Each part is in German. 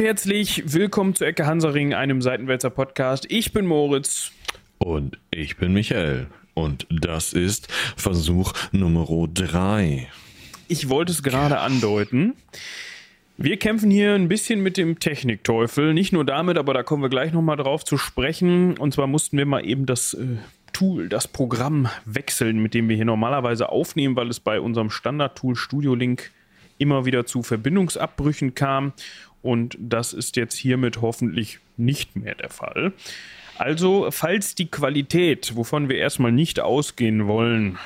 und herzlich willkommen zu Ecke Hansaring, einem Seitenwälzer Podcast. Ich bin Moritz. Und ich bin Michael. Und das ist Versuch Nummer 3. Ich wollte es gerade andeuten. Wir kämpfen hier ein bisschen mit dem Technikteufel. Nicht nur damit, aber da kommen wir gleich nochmal drauf zu sprechen. Und zwar mussten wir mal eben das äh, Tool, das Programm wechseln, mit dem wir hier normalerweise aufnehmen, weil es bei unserem Standard-Tool Studio Link immer wieder zu Verbindungsabbrüchen kam. Und das ist jetzt hiermit hoffentlich nicht mehr der Fall. Also, falls die Qualität, wovon wir erstmal nicht ausgehen wollen,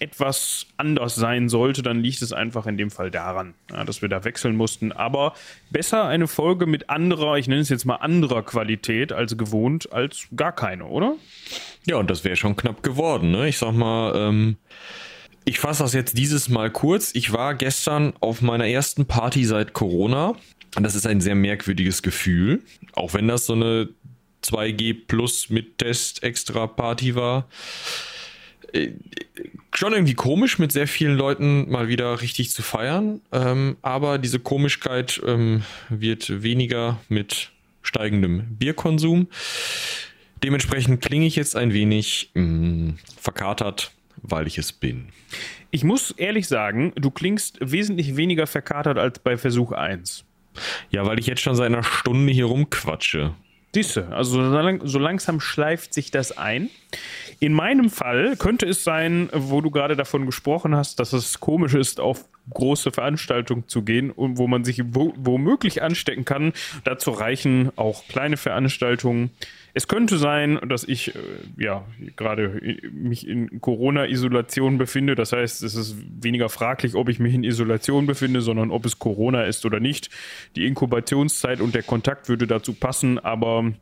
etwas anders sein sollte, dann liegt es einfach in dem Fall daran, ja, dass wir da wechseln mussten. Aber besser eine Folge mit anderer, ich nenne es jetzt mal anderer Qualität als gewohnt, als gar keine, oder? Ja, und das wäre schon knapp geworden. Ne? Ich sag mal, ähm, ich fasse das jetzt dieses Mal kurz. Ich war gestern auf meiner ersten Party seit Corona. Und das ist ein sehr merkwürdiges Gefühl. Auch wenn das so eine 2G Plus mit Test extra Party war. Äh, schon irgendwie komisch, mit sehr vielen Leuten mal wieder richtig zu feiern. Ähm, aber diese Komischkeit ähm, wird weniger mit steigendem Bierkonsum. Dementsprechend klinge ich jetzt ein wenig mh, mm, verkatert, weil ich es bin. Ich muss ehrlich sagen, du klingst wesentlich weniger verkatert als bei Versuch 1. Ja, weil ich jetzt schon seit einer Stunde hier rumquatsche. Siehste, also so langsam schleift sich das ein. In meinem Fall könnte es sein, wo du gerade davon gesprochen hast, dass es komisch ist, auf große Veranstaltungen zu gehen und wo man sich womöglich anstecken kann. Dazu reichen auch kleine Veranstaltungen. Es könnte sein, dass ich äh, ja gerade mich in Corona-Isolation befinde. Das heißt, es ist weniger fraglich, ob ich mich in Isolation befinde, sondern ob es Corona ist oder nicht. Die Inkubationszeit und der Kontakt würde dazu passen, aber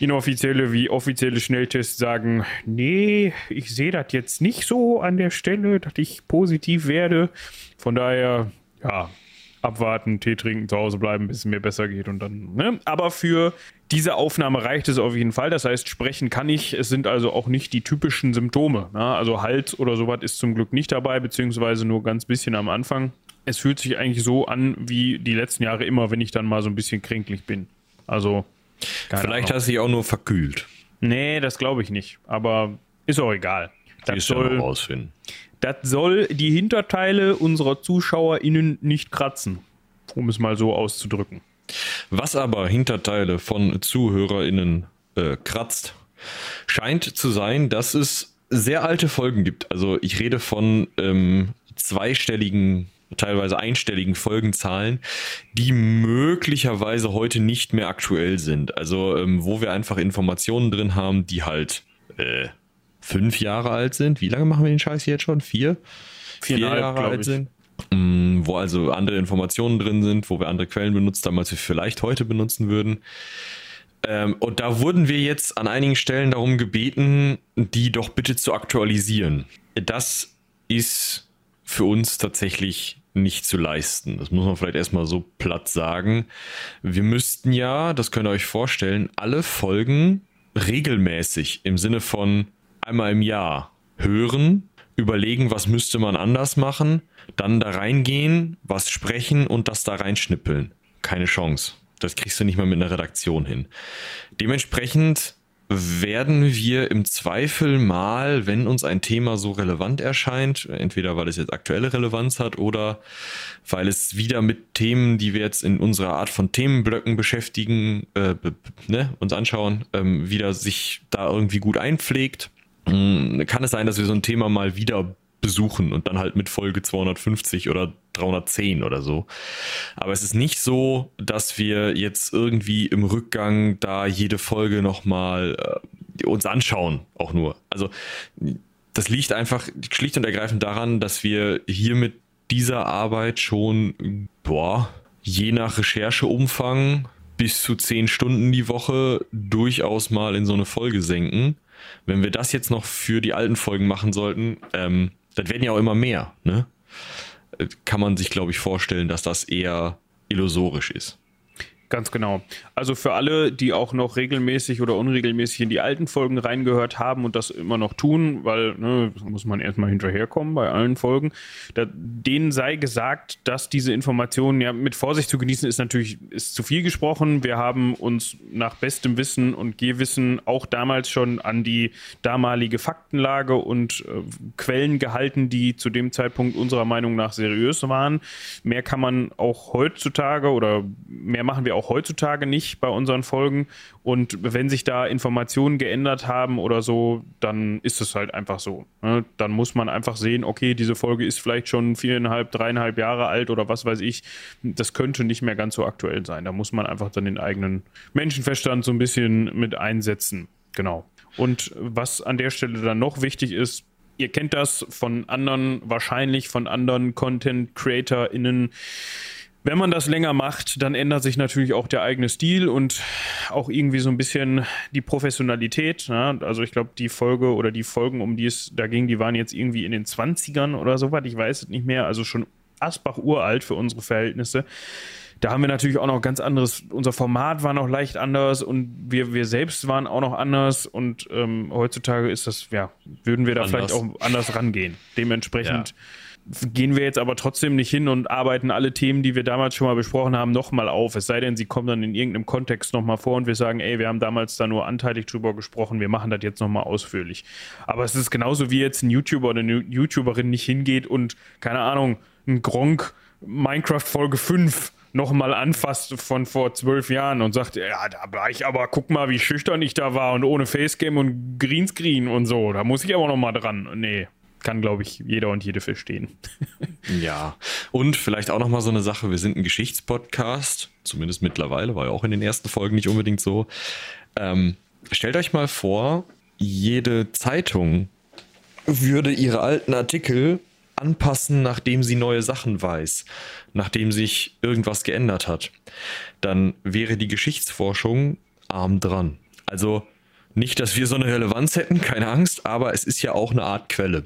inoffizielle wie offizielle Schnelltests sagen, nee, ich sehe das jetzt nicht so an der Stelle, dass ich positiv werde. Von daher, ja, abwarten, Tee trinken, zu Hause bleiben, bis es mir besser geht und dann, ne? Aber für diese Aufnahme reicht es auf jeden Fall. Das heißt, sprechen kann ich. Es sind also auch nicht die typischen Symptome. Ne? Also Hals oder sowas ist zum Glück nicht dabei, beziehungsweise nur ganz bisschen am Anfang. Es fühlt sich eigentlich so an wie die letzten Jahre immer, wenn ich dann mal so ein bisschen kränklich bin. Also. Vielleicht hast du dich auch nur verkühlt. Nee, das glaube ich nicht. Aber ist auch egal. Das soll, rausfinden. Das soll die Hinterteile unserer ZuschauerInnen nicht kratzen. Um es mal so auszudrücken. Was aber Hinterteile von ZuhörerInnen äh, kratzt, scheint zu sein, dass es sehr alte Folgen gibt. Also ich rede von ähm, zweistelligen, teilweise einstelligen Folgenzahlen, die möglicherweise heute nicht mehr aktuell sind. Also ähm, wo wir einfach Informationen drin haben, die halt äh, fünf Jahre alt sind. Wie lange machen wir den Scheiß jetzt schon? Vier? Vier Jahre alt sind. Mm, wo also andere Informationen drin sind, wo wir andere Quellen benutzt haben, als wir vielleicht heute benutzen würden. Ähm, und da wurden wir jetzt an einigen Stellen darum gebeten, die doch bitte zu aktualisieren. Das ist für uns tatsächlich nicht zu leisten. Das muss man vielleicht erstmal so platt sagen. Wir müssten ja, das könnt ihr euch vorstellen, alle Folgen regelmäßig im Sinne von einmal im Jahr hören, überlegen, was müsste man anders machen dann da reingehen, was sprechen und das da reinschnippeln. Keine Chance. Das kriegst du nicht mal mit einer Redaktion hin. Dementsprechend werden wir im Zweifel mal, wenn uns ein Thema so relevant erscheint, entweder weil es jetzt aktuelle Relevanz hat oder weil es wieder mit Themen, die wir jetzt in unserer Art von Themenblöcken beschäftigen, äh, ne, uns anschauen, ähm, wieder sich da irgendwie gut einpflegt, kann es sein, dass wir so ein Thema mal wieder besuchen und dann halt mit Folge 250 oder 310 oder so. Aber es ist nicht so, dass wir jetzt irgendwie im Rückgang da jede Folge nochmal äh, uns anschauen, auch nur. Also das liegt einfach schlicht und ergreifend daran, dass wir hier mit dieser Arbeit schon, boah, je nach Rechercheumfang bis zu 10 Stunden die Woche durchaus mal in so eine Folge senken. Wenn wir das jetzt noch für die alten Folgen machen sollten, ähm, das werden ja auch immer mehr, ne? Kann man sich, glaube ich, vorstellen, dass das eher illusorisch ist. Ganz genau. Also für alle, die auch noch regelmäßig oder unregelmäßig in die alten Folgen reingehört haben und das immer noch tun, weil ne, muss man erstmal hinterherkommen bei allen Folgen, da, denen sei gesagt, dass diese Informationen ja mit Vorsicht zu genießen ist natürlich ist zu viel gesprochen. Wir haben uns nach bestem Wissen und Gehwissen auch damals schon an die damalige Faktenlage und äh, Quellen gehalten, die zu dem Zeitpunkt unserer Meinung nach seriös waren. Mehr kann man auch heutzutage oder mehr machen wir auch auch heutzutage nicht bei unseren Folgen. Und wenn sich da Informationen geändert haben oder so, dann ist es halt einfach so. Ne? Dann muss man einfach sehen, okay, diese Folge ist vielleicht schon viereinhalb, dreieinhalb Jahre alt oder was weiß ich. Das könnte nicht mehr ganz so aktuell sein. Da muss man einfach dann den eigenen Menschenverstand so ein bisschen mit einsetzen. Genau. Und was an der Stelle dann noch wichtig ist, ihr kennt das von anderen, wahrscheinlich von anderen Content-CreatorInnen, wenn man das länger macht, dann ändert sich natürlich auch der eigene Stil und auch irgendwie so ein bisschen die Professionalität. Ne? Also ich glaube, die Folge oder die Folgen, um die es da ging, die waren jetzt irgendwie in den 20ern oder so was. Ich weiß es nicht mehr. Also schon Asbach uralt für unsere Verhältnisse. Da haben wir natürlich auch noch ganz anderes, unser Format war noch leicht anders und wir, wir selbst waren auch noch anders und ähm, heutzutage ist das, ja, würden wir da anders. vielleicht auch anders rangehen. Dementsprechend. Ja gehen wir jetzt aber trotzdem nicht hin und arbeiten alle Themen, die wir damals schon mal besprochen haben, nochmal auf. Es sei denn, sie kommen dann in irgendeinem Kontext nochmal vor und wir sagen, ey, wir haben damals da nur anteilig drüber gesprochen, wir machen das jetzt nochmal ausführlich. Aber es ist genauso wie jetzt ein YouTuber oder eine YouTuberin nicht hingeht und, keine Ahnung, ein Gronk Minecraft Folge 5 nochmal anfasst von vor zwölf Jahren und sagt, ja, da war ich aber, guck mal, wie schüchtern ich da war und ohne Facecam und Greenscreen und so, da muss ich aber nochmal dran. Nee, kann, glaube ich, jeder und jede verstehen. ja, und vielleicht auch nochmal so eine Sache, wir sind ein Geschichtspodcast, zumindest mittlerweile, war ja auch in den ersten Folgen nicht unbedingt so. Ähm, stellt euch mal vor, jede Zeitung würde ihre alten Artikel anpassen, nachdem sie neue Sachen weiß, nachdem sich irgendwas geändert hat. Dann wäre die Geschichtsforschung arm dran. Also nicht, dass wir so eine Relevanz hätten, keine Angst, aber es ist ja auch eine Art Quelle.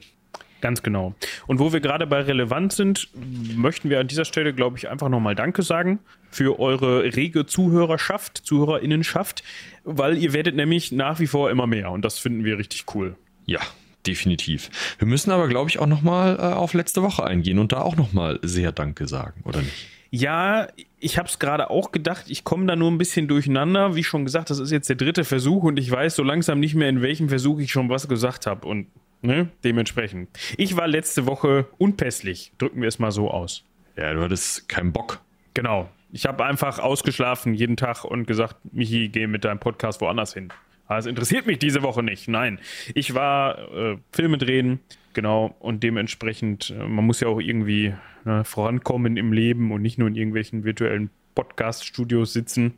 Ganz genau. Und wo wir gerade bei relevant sind, möchten wir an dieser Stelle, glaube ich, einfach nochmal Danke sagen für eure rege Zuhörerschaft, Zuhörerinnenschaft, weil ihr werdet nämlich nach wie vor immer mehr und das finden wir richtig cool. Ja, definitiv. Wir müssen aber, glaube ich, auch nochmal äh, auf letzte Woche eingehen und da auch nochmal sehr Danke sagen, oder nicht? Ja, ich habe es gerade auch gedacht, ich komme da nur ein bisschen durcheinander. Wie schon gesagt, das ist jetzt der dritte Versuch und ich weiß so langsam nicht mehr, in welchem Versuch ich schon was gesagt habe. Und Ne? Dementsprechend. Ich war letzte Woche unpässlich, drücken wir es mal so aus. Ja, du hattest keinen Bock. Genau. Ich habe einfach ausgeschlafen jeden Tag und gesagt, Michi, geh mit deinem Podcast woanders hin. Aber es interessiert mich diese Woche nicht. Nein, ich war äh, Filme drehen, genau, und dementsprechend, äh, man muss ja auch irgendwie ne, vorankommen im Leben und nicht nur in irgendwelchen virtuellen Podcast-Studios sitzen.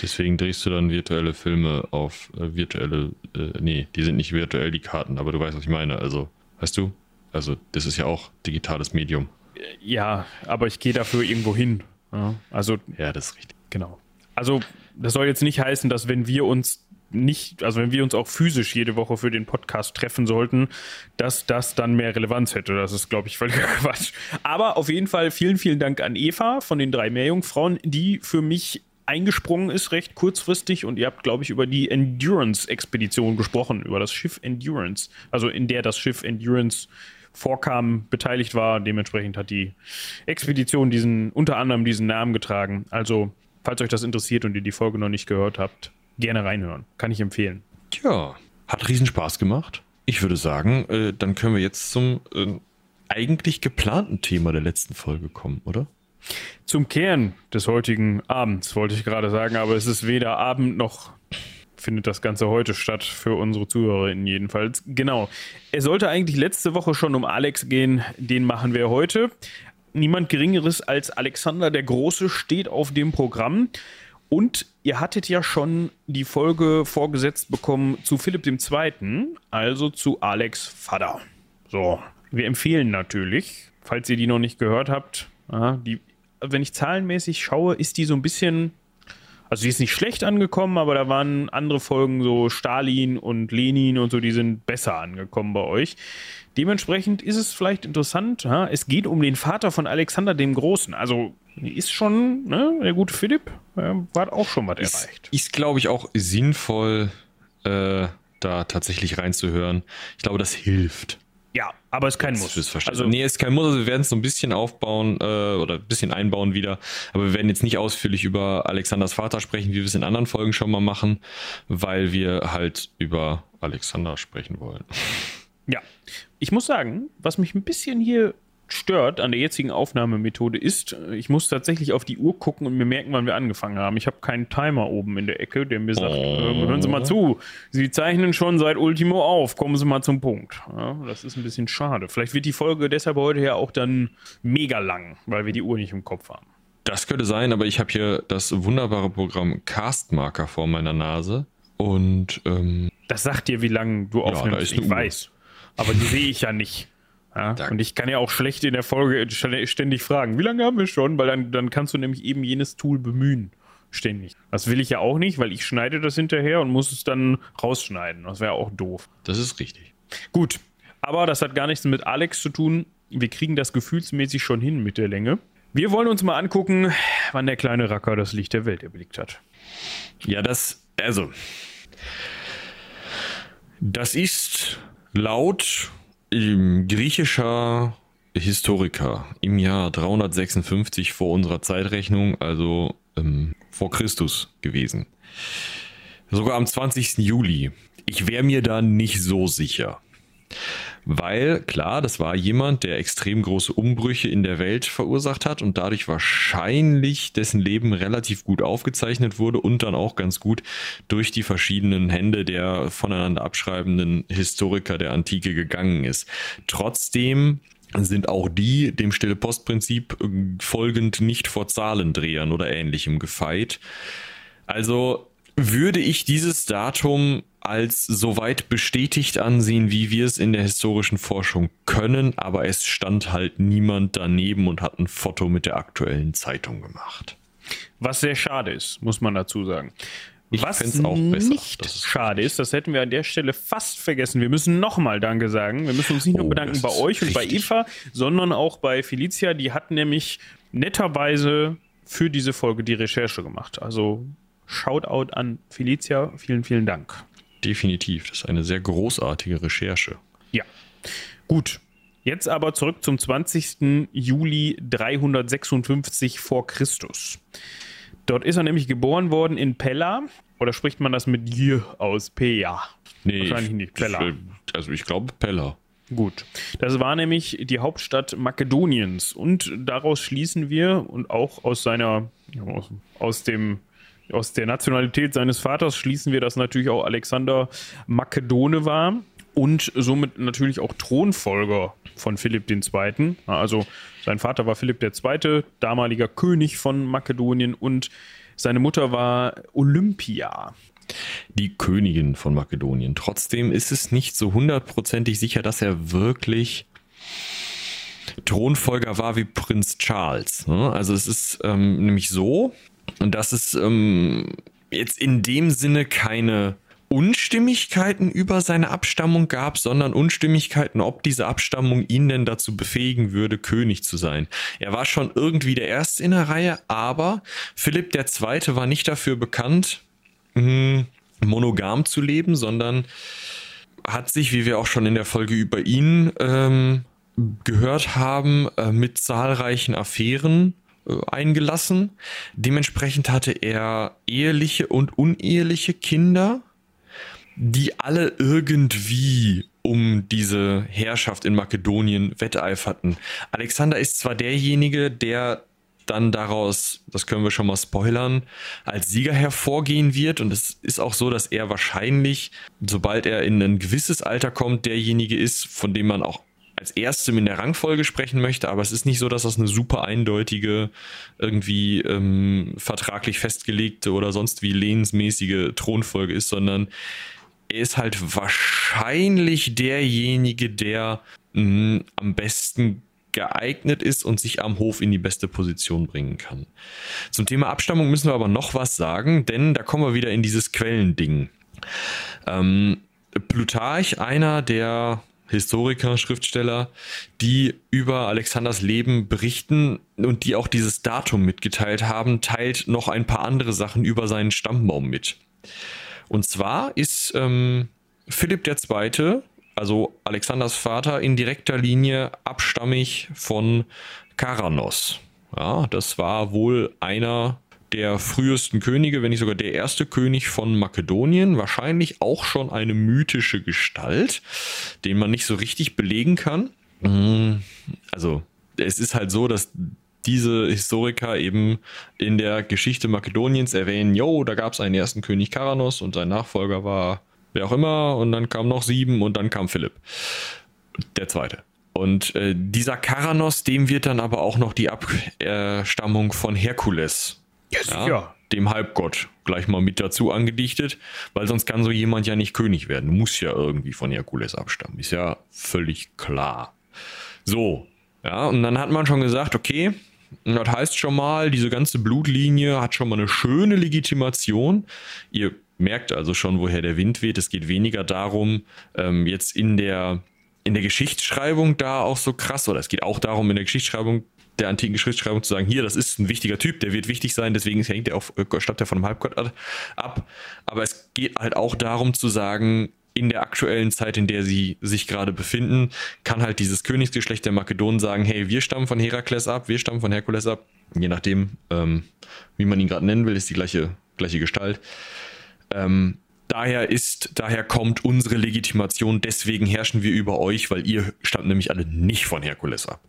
Deswegen drehst du dann virtuelle Filme auf äh, virtuelle, äh, nee, die sind nicht virtuell, die Karten, aber du weißt, was ich meine. Also, weißt du? Also, das ist ja auch digitales Medium. Ja, aber ich gehe dafür irgendwo hin. Ja, also, ja, das ist richtig. Genau. Also, das soll jetzt nicht heißen, dass wenn wir uns nicht, also wenn wir uns auch physisch jede Woche für den Podcast treffen sollten, dass das dann mehr Relevanz hätte. Das ist, glaube ich, völliger Quatsch. Aber auf jeden Fall vielen, vielen Dank an Eva von den drei Meerjungfrauen, die für mich eingesprungen ist, recht kurzfristig. Und ihr habt, glaube ich, über die Endurance-Expedition gesprochen, über das Schiff Endurance. Also in der das Schiff Endurance vorkam, beteiligt war. Dementsprechend hat die Expedition diesen, unter anderem diesen Namen getragen. Also, falls euch das interessiert und ihr die Folge noch nicht gehört habt, gerne reinhören. Kann ich empfehlen. Tja, hat riesen Spaß gemacht. Ich würde sagen, äh, dann können wir jetzt zum äh, eigentlich geplanten Thema der letzten Folge kommen, oder? Zum Kern des heutigen Abends, wollte ich gerade sagen, aber es ist weder Abend noch findet das Ganze heute statt, für unsere ZuhörerInnen jedenfalls. Genau. Es sollte eigentlich letzte Woche schon um Alex gehen, den machen wir heute. Niemand Geringeres als Alexander der Große steht auf dem Programm. Und ihr hattet ja schon die Folge vorgesetzt bekommen zu Philipp II., also zu Alex Vater. So, wir empfehlen natürlich, falls ihr die noch nicht gehört habt, die, wenn ich zahlenmäßig schaue, ist die so ein bisschen, also die ist nicht schlecht angekommen, aber da waren andere Folgen, so Stalin und Lenin und so, die sind besser angekommen bei euch. Dementsprechend ist es vielleicht interessant, ja, es geht um den Vater von Alexander dem Großen, also ist schon, ne, der gute Philipp, äh, hat auch schon was ist, erreicht. Ist, glaube ich, auch sinnvoll, äh, da tatsächlich reinzuhören. Ich glaube, das hilft. Ja, aber es ist kein Muss. Also, nee, es ist kein Muss. Also wir werden es so ein bisschen aufbauen äh, oder ein bisschen einbauen wieder. Aber wir werden jetzt nicht ausführlich über Alexanders Vater sprechen, wie wir es in anderen Folgen schon mal machen, weil wir halt über Alexander sprechen wollen. Ja, ich muss sagen, was mich ein bisschen hier stört an der jetzigen Aufnahmemethode ist, ich muss tatsächlich auf die Uhr gucken und mir merken, wann wir angefangen haben. Ich habe keinen Timer oben in der Ecke, der mir sagt, oh. hören Sie mal zu, Sie zeichnen schon seit Ultimo auf, kommen Sie mal zum Punkt. Ja, das ist ein bisschen schade. Vielleicht wird die Folge deshalb heute ja auch dann mega lang, weil wir die Uhr nicht im Kopf haben. Das könnte sein, aber ich habe hier das wunderbare Programm Castmarker vor meiner Nase und ähm, das sagt dir, wie lange du aufnimmst. Ja, ich weiß, aber die sehe ich ja nicht. Ja, und ich kann ja auch schlecht in der Folge ständig fragen, wie lange haben wir schon? Weil dann, dann kannst du nämlich eben jenes Tool bemühen. Ständig. Das will ich ja auch nicht, weil ich schneide das hinterher und muss es dann rausschneiden. Das wäre auch doof. Das ist richtig. Gut. Aber das hat gar nichts mit Alex zu tun. Wir kriegen das gefühlsmäßig schon hin mit der Länge. Wir wollen uns mal angucken, wann der kleine Racker das Licht der Welt erblickt hat. Ja, das, also. Das ist laut griechischer Historiker im Jahr 356 vor unserer Zeitrechnung, also ähm, vor Christus gewesen. Sogar am 20. Juli. Ich wäre mir da nicht so sicher. Weil, klar, das war jemand, der extrem große Umbrüche in der Welt verursacht hat und dadurch wahrscheinlich dessen Leben relativ gut aufgezeichnet wurde und dann auch ganz gut durch die verschiedenen Hände der voneinander abschreibenden Historiker der Antike gegangen ist. Trotzdem sind auch die dem Stille Postprinzip äh, folgend nicht vor Zahlendrehern oder ähnlichem gefeit. Also würde ich dieses Datum als soweit bestätigt ansehen, wie wir es in der historischen Forschung können, aber es stand halt niemand daneben und hat ein Foto mit der aktuellen Zeitung gemacht. Was sehr schade ist, muss man dazu sagen. Ich Was auch nicht ist schade ist, das hätten wir an der Stelle fast vergessen. Wir müssen nochmal Danke sagen. Wir müssen uns nicht nur oh, bedanken bei euch und bei Eva, sondern auch bei Felicia. Die hat nämlich netterweise für diese Folge die Recherche gemacht. Also Shoutout an Felicia. Vielen, vielen Dank. Definitiv. Das ist eine sehr großartige Recherche. Ja. Gut. Jetzt aber zurück zum 20. Juli 356 vor Christus. Dort ist er nämlich geboren worden in Pella. Oder spricht man das mit J aus? P-Ja. Nee, Wahrscheinlich nicht. Pella. Ich, also ich glaube Pella. Gut. Das war nämlich die Hauptstadt Makedoniens. Und daraus schließen wir und auch aus seiner, aus, aus dem aus der Nationalität seines Vaters schließen wir, dass natürlich auch Alexander Makedone war und somit natürlich auch Thronfolger von Philipp II. Also sein Vater war Philipp II., damaliger König von Makedonien und seine Mutter war Olympia. Die Königin von Makedonien. Trotzdem ist es nicht so hundertprozentig sicher, dass er wirklich Thronfolger war wie Prinz Charles. Ne? Also es ist ähm, nämlich so, dass es ähm, jetzt in dem Sinne keine Unstimmigkeiten über seine Abstammung gab, sondern Unstimmigkeiten, ob diese Abstammung ihn denn dazu befähigen würde, König zu sein. Er war schon irgendwie der Erste in der Reihe, aber Philipp II. war nicht dafür bekannt, hm, monogam zu leben, sondern hat sich, wie wir auch schon in der Folge über ihn ähm, gehört haben, äh, mit zahlreichen Affären eingelassen. Dementsprechend hatte er eheliche und uneheliche Kinder, die alle irgendwie um diese Herrschaft in Makedonien wetteiferten. Alexander ist zwar derjenige, der dann daraus, das können wir schon mal spoilern, als Sieger hervorgehen wird. Und es ist auch so, dass er wahrscheinlich, sobald er in ein gewisses Alter kommt, derjenige ist, von dem man auch als erstem in der Rangfolge sprechen möchte, aber es ist nicht so, dass das eine super eindeutige, irgendwie ähm, vertraglich festgelegte oder sonst wie lehnsmäßige Thronfolge ist, sondern er ist halt wahrscheinlich derjenige, der mh, mm, am besten geeignet ist und sich am Hof in die beste Position bringen kann. Zum Thema Abstammung müssen wir aber noch was sagen, denn da kommen wir wieder in dieses Quellending. Ähm, Plutarch, einer der Historiker, Schriftsteller, die über Alexanders Leben berichten und die auch dieses Datum mitgeteilt haben, teilt noch ein paar andere Sachen über seinen Stammbaum mit. Und zwar ist ähm, Philipp II., also Alexanders Vater, in direkter Linie abstammig von Karanos. Ja, das war wohl einer der frühesten Könige, wenn nicht sogar der erste König von Makedonien, wahrscheinlich auch schon eine mythische Gestalt, den man nicht so richtig belegen kann. Mm, also es ist halt so, dass diese Historiker eben in der Geschichte Makedoniens erwähnen, jo, da gab es einen ersten König Karanos und sein Nachfolger war wer auch immer und dann kam noch sieben und dann kam Philipp, der zweite. Und äh, dieser Karanos, dem wird dann aber auch noch die Abstammung von Herkules ja, sicher. Ja, dem Halbgott gleich mal mit dazu angedichtet, weil sonst kann so jemand ja nicht König werden. Muss ja irgendwie von Herkules abstammen. Ist ja völlig klar. So, ja, und dann hat man schon gesagt, okay, das heißt schon mal, diese ganze Blutlinie hat schon mal eine schöne Legitimation. Ihr merkt also schon, woher der Wind weht. Es geht weniger darum, ähm, jetzt in der in der Geschichtsschreibung da auch so krass, oder es geht auch darum, in der Geschichtsschreibung der antiken Schriftschreibung zu sagen, hier, das ist ein wichtiger Typ, der wird wichtig sein, deswegen hängt er auf, äh, stammt er von einem Halbgott ab. Aber es geht halt auch darum zu sagen, in der aktuellen Zeit, in der sie sich gerade befinden, kann halt dieses Königsgeschlecht der Makedonen sagen, hey, wir stammen von Herakles ab, wir stammen von Herkules ab. Je nachdem, ähm, wie man ihn gerade nennen will, ist die gleiche, gleiche Gestalt. Ähm, daher ist, daher kommt unsere Legitimation, deswegen herrschen wir über euch, weil ihr stammt nämlich alle nicht von Herkules ab.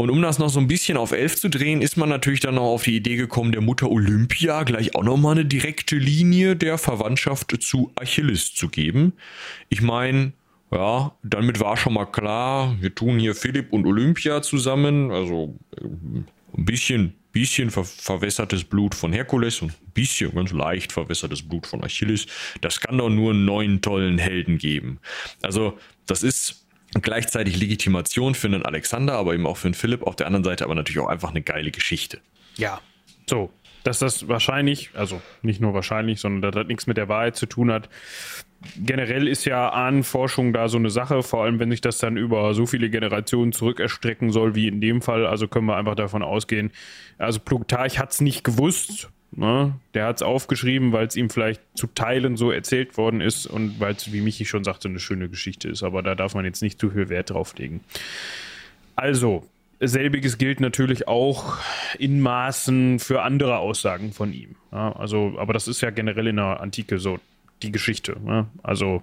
Und um das noch so ein bisschen auf 11 zu drehen, ist man natürlich dann noch auf die Idee gekommen, der Mutter Olympia gleich auch nochmal eine direkte Linie der Verwandtschaft zu Achilles zu geben. Ich meine, ja, damit war schon mal klar, wir tun hier Philipp und Olympia zusammen, also äh, ein bisschen, bisschen ver verwässertes Blut von Herkules und ein bisschen ganz leicht verwässertes Blut von Achilles. Das kann doch nur einen neuen tollen Helden geben. Also, das ist gleichzeitig Legitimation für einen Alexander, aber eben auch für einen Philipp. Auf der anderen Seite aber natürlich auch einfach eine geile Geschichte. Ja, so. Dass das wahrscheinlich, also nicht nur wahrscheinlich, sondern dass das nichts mit der Wahrheit zu tun hat. Generell ist ja Ahnenforschung da so eine Sache, vor allem wenn sich das dann über so viele Generationen zurück erstrecken soll, wie in dem Fall. Also können wir einfach davon ausgehen, also Plutarch hat es nicht gewusst, Ne? Der hat es aufgeschrieben, weil es ihm vielleicht zu Teilen so erzählt worden ist und weil es, wie Michi schon sagte, eine schöne Geschichte ist. Aber da darf man jetzt nicht zu viel Wert drauf legen. Also, selbiges gilt natürlich auch in Maßen für andere Aussagen von ihm. Ja, also, aber das ist ja generell in der Antike so die Geschichte. Ne? Also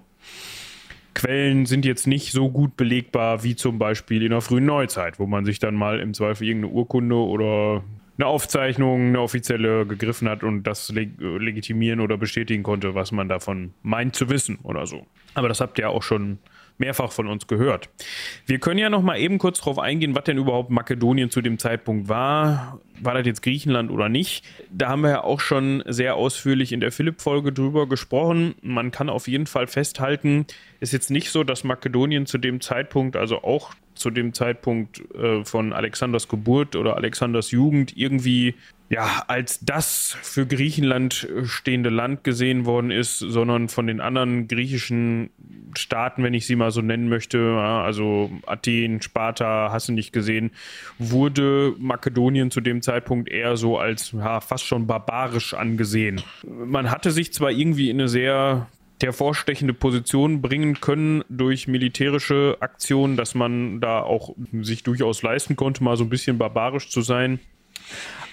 Quellen sind jetzt nicht so gut belegbar wie zum Beispiel in der frühen Neuzeit, wo man sich dann mal im Zweifel irgendeine Urkunde oder eine Aufzeichnung, eine offizielle gegriffen hat und das leg legitimieren oder bestätigen konnte, was man davon meint zu wissen oder so. Aber das habt ihr auch schon mehrfach von uns gehört. Wir können ja noch mal eben kurz darauf eingehen, was denn überhaupt Makedonien zu dem Zeitpunkt war. War das jetzt Griechenland oder nicht? Da haben wir ja auch schon sehr ausführlich in der Philipp-Folge drüber gesprochen. Man kann auf jeden Fall festhalten, ist jetzt nicht so, dass Makedonien zu dem Zeitpunkt, also auch zu dem Zeitpunkt äh, von Alexanders Geburt oder Alexanders Jugend irgendwie ja, als das für Griechenland stehende Land gesehen worden ist, sondern von den anderen griechischen Staaten, wenn ich sie mal so nennen möchte, also Athen, Sparta, hast du nicht gesehen, wurde Makedonien zu dem Zeitpunkt eher so als ja, fast schon barbarisch angesehen. Man hatte sich zwar irgendwie in eine sehr hervorstechende Position bringen können durch militärische Aktionen, dass man da auch sich durchaus leisten konnte, mal so ein bisschen barbarisch zu sein.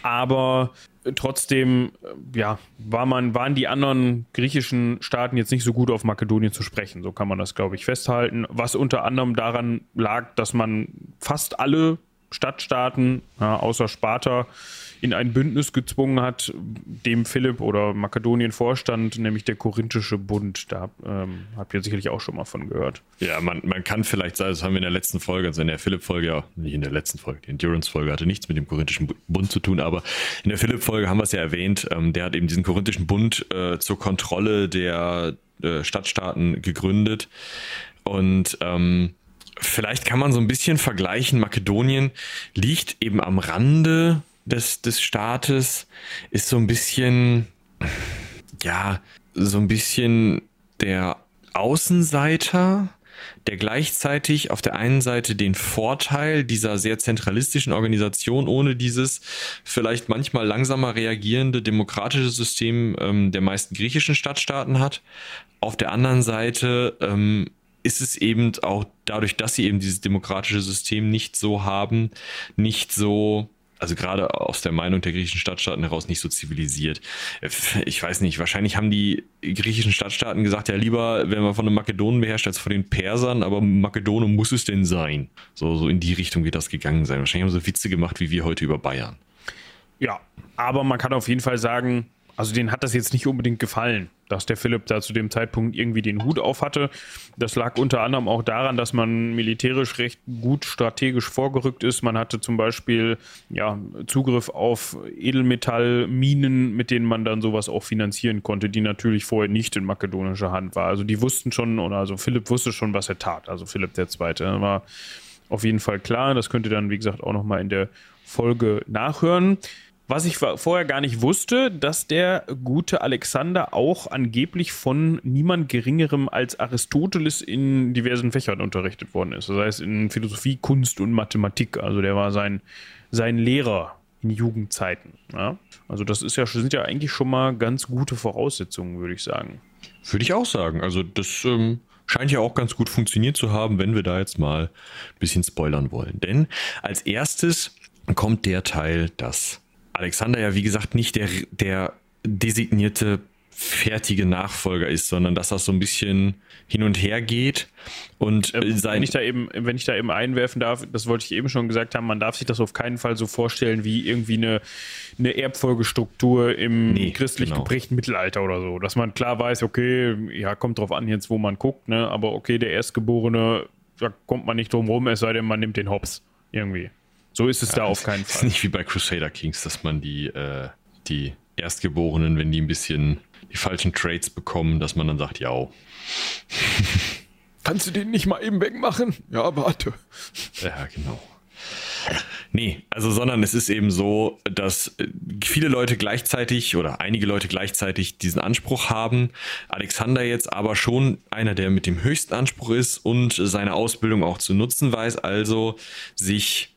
Aber trotzdem, ja, war man, waren die anderen griechischen Staaten jetzt nicht so gut auf Makedonien zu sprechen. So kann man das, glaube ich, festhalten. Was unter anderem daran lag, dass man fast alle Stadtstaaten, ja, außer Sparta, in ein Bündnis gezwungen hat, dem Philipp oder Makedonien vorstand, nämlich der Korinthische Bund. Da ähm, habt ihr sicherlich auch schon mal von gehört. Ja, man, man kann vielleicht sagen, das haben wir in der letzten Folge, also in der Philipp-Folge, ja, nicht in der letzten Folge, die Endurance-Folge hatte nichts mit dem Korinthischen Bund zu tun, aber in der Philipp-Folge haben wir es ja erwähnt, ähm, der hat eben diesen Korinthischen Bund äh, zur Kontrolle der äh, Stadtstaaten gegründet und ähm, vielleicht kann man so ein bisschen vergleichen, Makedonien liegt eben am Rande des, des Staates, ist so ein bisschen, ja, so ein bisschen der Außenseiter, der gleichzeitig auf der einen Seite den Vorteil dieser sehr zentralistischen Organisation ohne dieses vielleicht manchmal langsamer reagierende demokratische System ähm, der meisten griechischen Stadtstaaten hat. Auf der anderen Seite ähm, ist es eben auch dadurch, dass sie eben dieses demokratische System nicht so haben, nicht so also gerade aus der Meinung der griechischen Stadtstaaten heraus nicht so zivilisiert. Ich weiß nicht, wahrscheinlich haben die griechischen Stadtstaaten gesagt, ja lieber werden wir von den Makedonen beherrscht als von den Persern, aber Makedonien muss es denn sein. So, so in die Richtung wird das gegangen sein. Wahrscheinlich haben sie Witze gemacht, wie wir heute über Bayern. Ja, aber man kann auf jeden Fall sagen, also denen hat das jetzt nicht unbedingt gefallen, dass der Philipp da zu dem Zeitpunkt irgendwie den Hut auf hatte. Das lag unter anderem auch daran, dass man militärisch recht gut strategisch vorgerückt ist. Man hatte zum Beispiel ja, Zugriff auf Edelmetallminen, mit denen man dann sowas auch finanzieren konnte, die natürlich vorher nicht in makedonischer Hand war. Also die wussten schon, oder also Philipp wusste schon, was er tat. Also Philipp der Zweite war auf jeden Fall klar. Das könnt ihr dann, wie gesagt, auch nochmal in der Folge nachhören. Was ich vorher gar nicht wusste, dass der gute Alexander auch angeblich von niemand Geringerem als Aristoteles in diversen Fächern unterrichtet worden ist. Das heißt in Philosophie, Kunst und Mathematik. Also der war sein, sein Lehrer in Jugendzeiten. Ja? Also das ist ja, sind ja eigentlich schon mal ganz gute Voraussetzungen, würde ich sagen. Würde ich auch sagen. Also das ähm, scheint ja auch ganz gut funktioniert zu haben, wenn wir da jetzt mal ein bisschen spoilern wollen. Denn als erstes kommt der Teil, dass Alexander ja, wie gesagt, nicht der, der designierte fertige Nachfolger ist, sondern dass das so ein bisschen hin und her geht und äh, sein wenn ich da eben wenn ich da eben einwerfen darf, das wollte ich eben schon gesagt haben, man darf sich das auf keinen Fall so vorstellen wie irgendwie eine, eine Erbfolgestruktur im nee, christlich genau. geprägten Mittelalter oder so, dass man klar weiß, okay, ja, kommt drauf an jetzt, wo man guckt, ne, aber okay, der Erstgeborene, da kommt man nicht drum rum, es sei denn, man nimmt den Hops irgendwie. So ist es ja, da auf keinen Fall. Es ist nicht wie bei Crusader Kings, dass man die, äh, die Erstgeborenen, wenn die ein bisschen die falschen Trades bekommen, dass man dann sagt, ja. Kannst du den nicht mal eben wegmachen? Ja, warte. Ja, genau. Nee, also sondern es ist eben so, dass äh, viele Leute gleichzeitig oder einige Leute gleichzeitig diesen Anspruch haben. Alexander jetzt aber schon einer, der mit dem höchsten Anspruch ist und seine Ausbildung auch zu nutzen weiß, also sich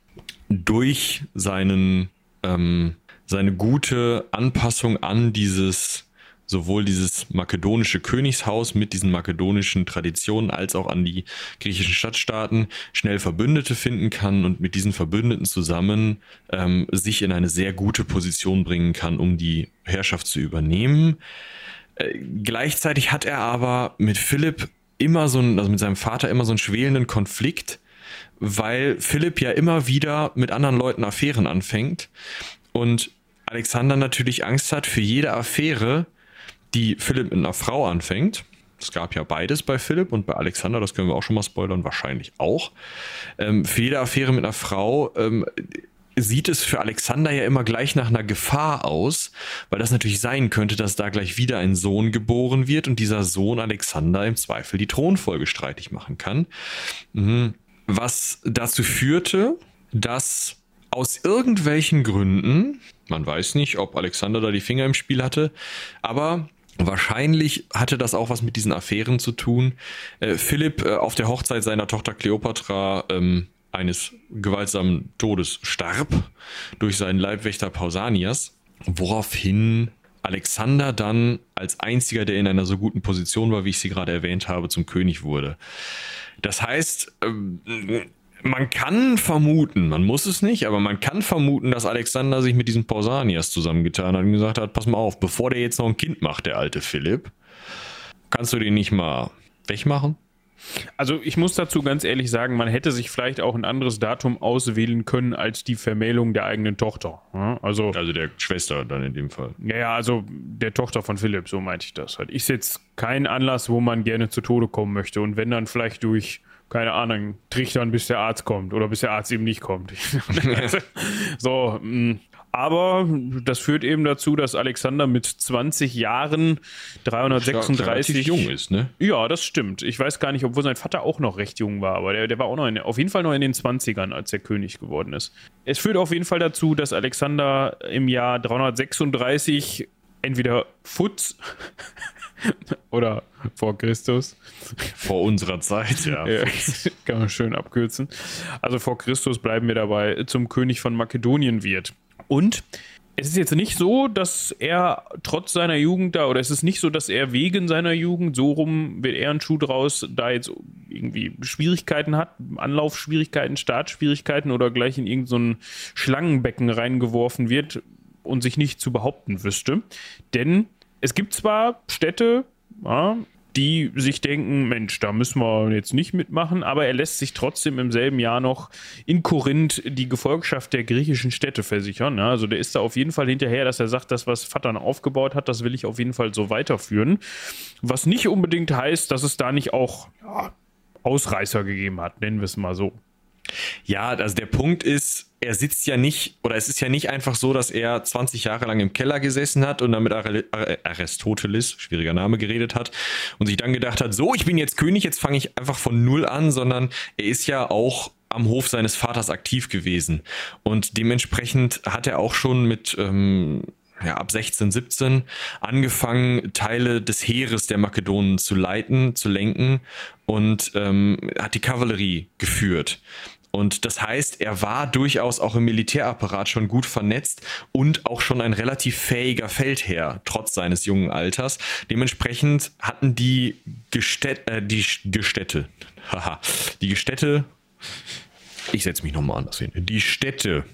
durch seinen, ähm, seine gute Anpassung an dieses sowohl dieses makedonische Königshaus mit diesen makedonischen Traditionen als auch an die griechischen Stadtstaaten schnell Verbündete finden kann und mit diesen Verbündeten zusammen ähm, sich in eine sehr gute Position bringen kann, um die Herrschaft zu übernehmen. Äh, gleichzeitig hat er aber mit Philipp immer so ein, also mit seinem Vater immer so einen schwelenden Konflikt, weil Philipp ja immer wieder mit anderen Leuten Affären anfängt und Alexander natürlich Angst hat für jede Affäre, die Philipp mit einer Frau anfängt. Es gab ja beides bei Philipp und bei Alexander, das können wir auch schon mal spoilern, wahrscheinlich auch. Ähm, für jede Affäre mit einer Frau ähm, sieht es für Alexander ja immer gleich nach einer Gefahr aus, weil das natürlich sein könnte, dass da gleich wieder ein Sohn geboren wird und dieser Sohn Alexander im Zweifel die Thronfolge streitig machen kann. Mhm was dazu führte, dass aus irgendwelchen Gründen, man weiß nicht, ob Alexander da die Finger im Spiel hatte, aber wahrscheinlich hatte das auch was mit diesen Affären zu tun. Äh, Philipp äh, auf der Hochzeit seiner Tochter Kleopatra ähm, eines gewaltsamen Todes starb durch seinen Leibwächter Pausanias, woraufhin Alexander dann als einziger, der in einer so guten Position war, wie ich sie gerade erwähnt habe, zum König wurde. Das heißt, ähm, man kann vermuten, man muss es nicht, aber man kann vermuten, dass Alexander sich mit diesem Pausanias zusammengetan hat und gesagt hat, pass mal auf, bevor der jetzt noch ein Kind macht, der alte Philipp, kannst du den nicht mal wegmachen? Also ich muss dazu ganz ehrlich sagen, man hätte sich vielleicht auch ein anderes Datum auswählen können als die Vermählung der eigenen Tochter. Also, also der Schwester dann in dem Fall. Ja, ja, also der Tochter von Philipp, so meinte ich das halt. Ist jetzt kein Anlass, wo man gerne zu Tode kommen möchte. Und wenn dann vielleicht durch keine Ahnung, trichtern, bis der Arzt kommt oder bis der Arzt eben nicht kommt. so, mh, mm. Aber das führt eben dazu, dass Alexander mit 20 Jahren 336 jung ist, ne? Ja, das stimmt. Ich weiß gar nicht, obwohl sein Vater auch noch recht jung war, aber der, der war auch noch in, auf jeden Fall noch in den 20ern, als er König geworden ist. Es führt auf jeden Fall dazu, dass Alexander im Jahr 336 entweder Futz Oder vor Christus. Vor unserer Zeit, ja. ja. Kann man schön abkürzen. Also vor Christus bleiben wir dabei, zum König von Makedonien wird. Und es ist jetzt nicht so, dass er trotz seiner Jugend da, oder es ist nicht so, dass er wegen seiner Jugend, so rum wird er ein Schuh draus, da jetzt irgendwie Schwierigkeiten hat, Anlaufschwierigkeiten, Startschwierigkeiten oder gleich in irgendein so Schlangenbecken reingeworfen wird und sich nicht zu behaupten wüsste. Denn es gibt zwar Städte, ja, die sich denken, Mensch, da müssen wir jetzt nicht mitmachen, aber er lässt sich trotzdem im selben Jahr noch in Korinth die Gefolgschaft der griechischen Städte versichern. Ja, also der ist da auf jeden Fall hinterher, dass er sagt, das, was Vater aufgebaut hat, das will ich auf jeden Fall so weiterführen. Was nicht unbedingt heißt, dass es da nicht auch ja, Ausreißer gegeben hat, nennen wir es mal so. Ja, also der Punkt ist, er sitzt ja nicht, oder es ist ja nicht einfach so, dass er 20 Jahre lang im Keller gesessen hat und dann mit Aristoteles, schwieriger Name, geredet hat und sich dann gedacht hat, so, ich bin jetzt König, jetzt fange ich einfach von Null an, sondern er ist ja auch am Hof seines Vaters aktiv gewesen. Und dementsprechend hat er auch schon mit ähm, ja, ab 16, 17 angefangen, Teile des Heeres der Makedonen zu leiten, zu lenken und ähm, hat die Kavallerie geführt. Und das heißt, er war durchaus auch im Militärapparat schon gut vernetzt und auch schon ein relativ fähiger Feldherr, trotz seines jungen Alters. Dementsprechend hatten die Gestätte, äh, die Gestätte, haha, die Gestätte, ich setze mich nochmal anders hin, die Städte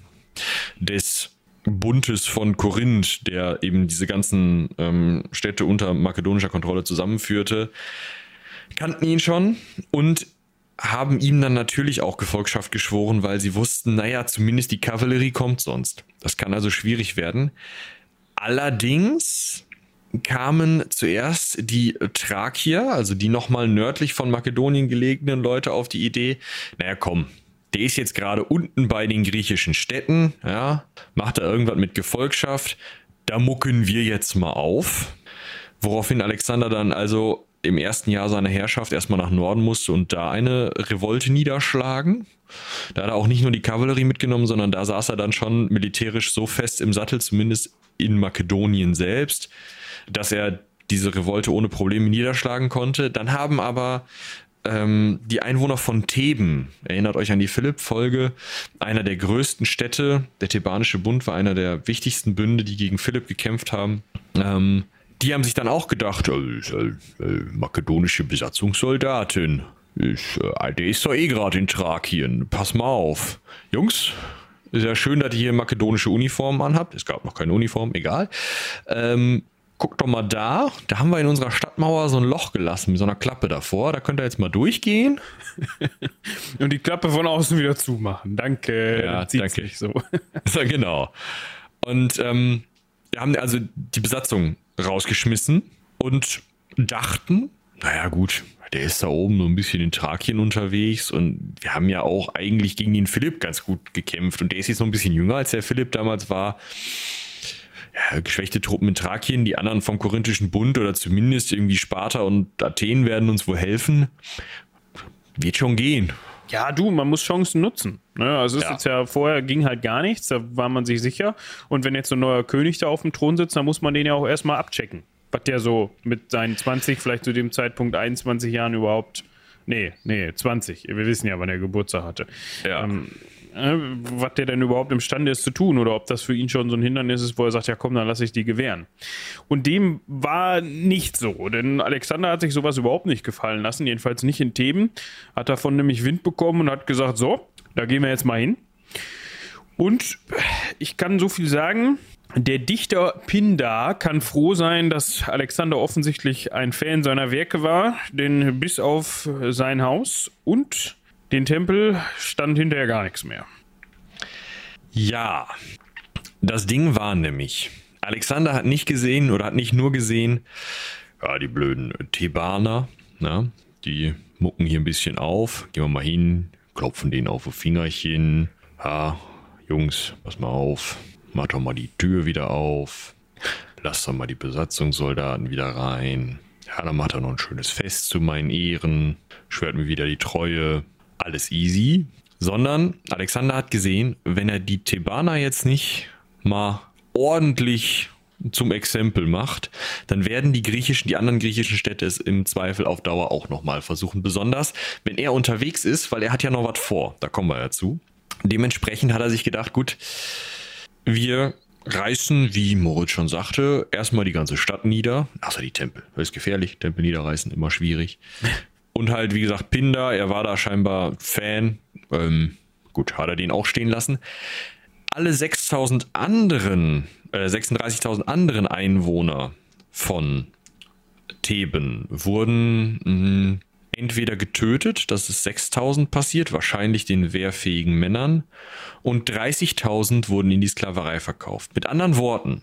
des Buntes von Korinth, der eben diese ganzen ähm, Städte unter makedonischer Kontrolle zusammenführte, kannten ihn schon und haben ihm dann natürlich auch Gefolgschaft geschworen, weil sie wussten, naja, zumindest die Kavallerie kommt sonst. Das kann also schwierig werden. Allerdings kamen zuerst die Thrakier, also die nochmal nördlich von Makedonien gelegenen Leute auf die Idee, naja komm, der ist jetzt gerade unten bei den griechischen Städten, ja, macht da irgendwas mit Gefolgschaft, da mucken wir jetzt mal auf. Woraufhin Alexander dann also im ersten Jahr seiner Herrschaft erstmal nach Norden musste und da eine Revolte niederschlagen. Da hat er auch nicht nur die Kavallerie mitgenommen, sondern da saß er dann schon militärisch so fest im Sattel, zumindest in Makedonien selbst, dass er diese Revolte ohne Probleme niederschlagen konnte. Dann haben aber ähm, die Einwohner von Theben, erinnert euch an die Philipp-Folge, einer der größten Städte, der Thebanische Bund war einer der wichtigsten Bünde, die gegen Philipp gekämpft haben. Ähm, die haben sich dann auch gedacht, äh, äh, makedonische Besatzungssoldatin, ist, äh, der ist doch eh gerade in Thrakien, pass mal auf. Jungs, ist ja schön, dass ihr hier makedonische Uniformen anhabt. Es gab noch keine Uniform, egal. Ähm, guckt doch mal da. Da haben wir in unserer Stadtmauer so ein Loch gelassen mit so einer Klappe davor. Da könnt ihr jetzt mal durchgehen. Und die Klappe von außen wieder zumachen. Danke. Ja, danke. So. so. Genau. Und ähm, wir haben also die Besatzung rausgeschmissen und dachten, naja gut, der ist da oben so ein bisschen in Thrakien unterwegs und wir haben ja auch eigentlich gegen den Philipp ganz gut gekämpft und der ist jetzt noch ein bisschen jünger als der Philipp damals war. Ja, geschwächte Truppen in Thrakien, die anderen vom Korinthischen Bund oder zumindest irgendwie Sparta und Athen werden uns wohl helfen. Wird schon gehen. Ja, du, man muss Chancen nutzen. Ne? Also es ist ja. jetzt ja vorher ging halt gar nichts, da war man sich sicher. Und wenn jetzt so ein neuer König da auf dem Thron sitzt, dann muss man den ja auch erstmal abchecken. Was der so mit seinen 20, vielleicht zu dem Zeitpunkt 21 Jahren überhaupt. Nee, nee, 20. Wir wissen ja, wann er Geburtstag hatte. Ja. Ähm, äh, was der denn überhaupt imstande ist zu tun oder ob das für ihn schon so ein Hindernis ist, wo er sagt, ja komm, dann lasse ich die gewähren. Und dem war nicht so, denn Alexander hat sich sowas überhaupt nicht gefallen lassen, jedenfalls nicht in Theben, hat davon nämlich Wind bekommen und hat gesagt, so, da gehen wir jetzt mal hin. Und ich kann so viel sagen, der Dichter Pindar kann froh sein, dass Alexander offensichtlich ein Fan seiner Werke war, denn bis auf sein Haus und den Tempel stand hinterher gar nichts mehr. Ja, das Ding war nämlich, Alexander hat nicht gesehen oder hat nicht nur gesehen, ja, die blöden Thebaner, na, die mucken hier ein bisschen auf, gehen wir mal hin, klopfen denen auf die Fingerchen, ja, Jungs, pass mal auf, mach doch mal die Tür wieder auf, lass doch mal die Besatzungssoldaten wieder rein, ja, dann macht er noch ein schönes Fest zu meinen Ehren, schwört mir wieder die Treue, alles easy, sondern Alexander hat gesehen, wenn er die Thebaner jetzt nicht mal ordentlich zum Exempel macht, dann werden die griechischen, die anderen griechischen Städte es im Zweifel auf Dauer auch nochmal versuchen. Besonders, wenn er unterwegs ist, weil er hat ja noch was vor. Da kommen wir ja zu. Dementsprechend hat er sich gedacht, gut, wir reißen, wie Moritz schon sagte, erstmal die ganze Stadt nieder. Außer die Tempel. Das ist gefährlich. Tempel niederreißen, immer schwierig. Und halt, wie gesagt, Pindar, er war da scheinbar Fan. Ähm, gut, hat er den auch stehen lassen. Alle 6000 anderen, äh, 36.000 anderen Einwohner von Theben wurden mh, entweder getötet, das ist 6000 passiert, wahrscheinlich den wehrfähigen Männern, und 30.000 wurden in die Sklaverei verkauft. Mit anderen Worten,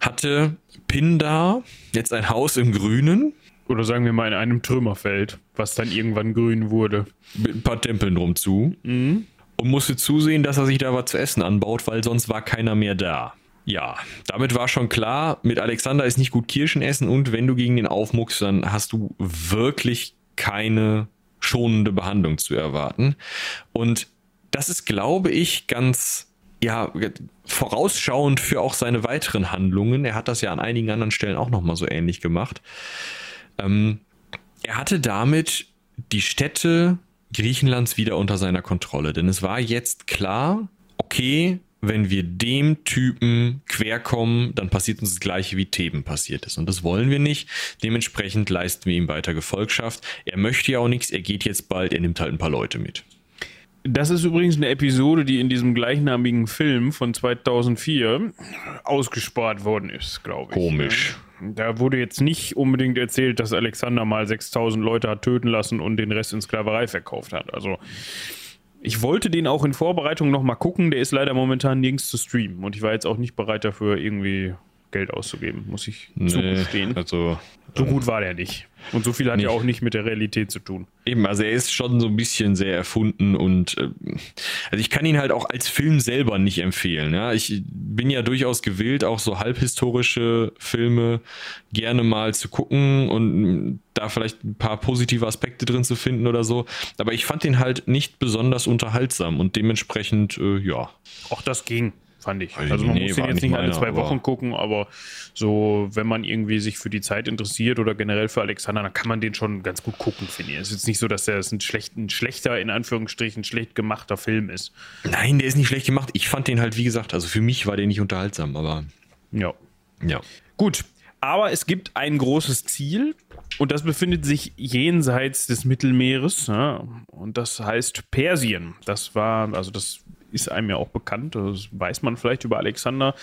hatte Pindar jetzt ein Haus im Grünen. Oder sagen wir mal in einem Trümmerfeld, was dann irgendwann grün wurde. Mit ein paar Tempeln drum zu. Mhm. Und musste zusehen, dass er sich da was zu essen anbaut, weil sonst war keiner mehr da. Ja, damit war schon klar, mit Alexander ist nicht gut Kirschen essen und wenn du gegen den aufmuckst, dann hast du wirklich keine schonende Behandlung zu erwarten. Und das ist, glaube ich, ganz ja, vorausschauend für auch seine weiteren Handlungen. Er hat das ja an einigen anderen Stellen auch nochmal so ähnlich gemacht. Ähm, er hatte damit die Städte Griechenlands wieder unter seiner Kontrolle, denn es war jetzt klar, okay, wenn wir dem Typen querkommen, dann passiert uns das gleiche wie Theben passiert ist. Und das wollen wir nicht. Dementsprechend leisten wir ihm weiter Gefolgschaft. Er möchte ja auch nichts, er geht jetzt bald, er nimmt halt ein paar Leute mit. Das ist übrigens eine Episode, die in diesem gleichnamigen Film von 2004 ausgespart worden ist, glaube ich. Komisch. Da wurde jetzt nicht unbedingt erzählt, dass Alexander mal 6000 Leute hat töten lassen und den Rest in Sklaverei verkauft hat. Also ich wollte den auch in Vorbereitung nochmal gucken, der ist leider momentan nirgends zu streamen und ich war jetzt auch nicht bereit dafür, irgendwie Geld auszugeben, muss ich nee, zugestehen. Also, so gut war der nicht. Und so viel hat ja auch nicht mit der Realität zu tun. Eben, also er ist schon so ein bisschen sehr erfunden und äh, also ich kann ihn halt auch als Film selber nicht empfehlen. Ja? Ich bin ja durchaus gewillt, auch so halbhistorische Filme gerne mal zu gucken und da vielleicht ein paar positive Aspekte drin zu finden oder so. Aber ich fand ihn halt nicht besonders unterhaltsam und dementsprechend, äh, ja. Auch das ging fand ich. Also, man nee, muss den jetzt nicht alle zwei Wochen gucken, aber so, wenn man irgendwie sich für die Zeit interessiert oder generell für Alexander, dann kann man den schon ganz gut gucken, finde ich. Es ist jetzt nicht so, dass er ein, schlecht, ein schlechter, in Anführungsstrichen, schlecht gemachter Film ist. Nein, der ist nicht schlecht gemacht. Ich fand den halt, wie gesagt, also für mich war der nicht unterhaltsam, aber. Ja. Ja. Gut. Aber es gibt ein großes Ziel und das befindet sich jenseits des Mittelmeeres. Ja, und das heißt Persien. Das war, also das ist einem ja auch bekannt, das weiß man vielleicht über Alexander,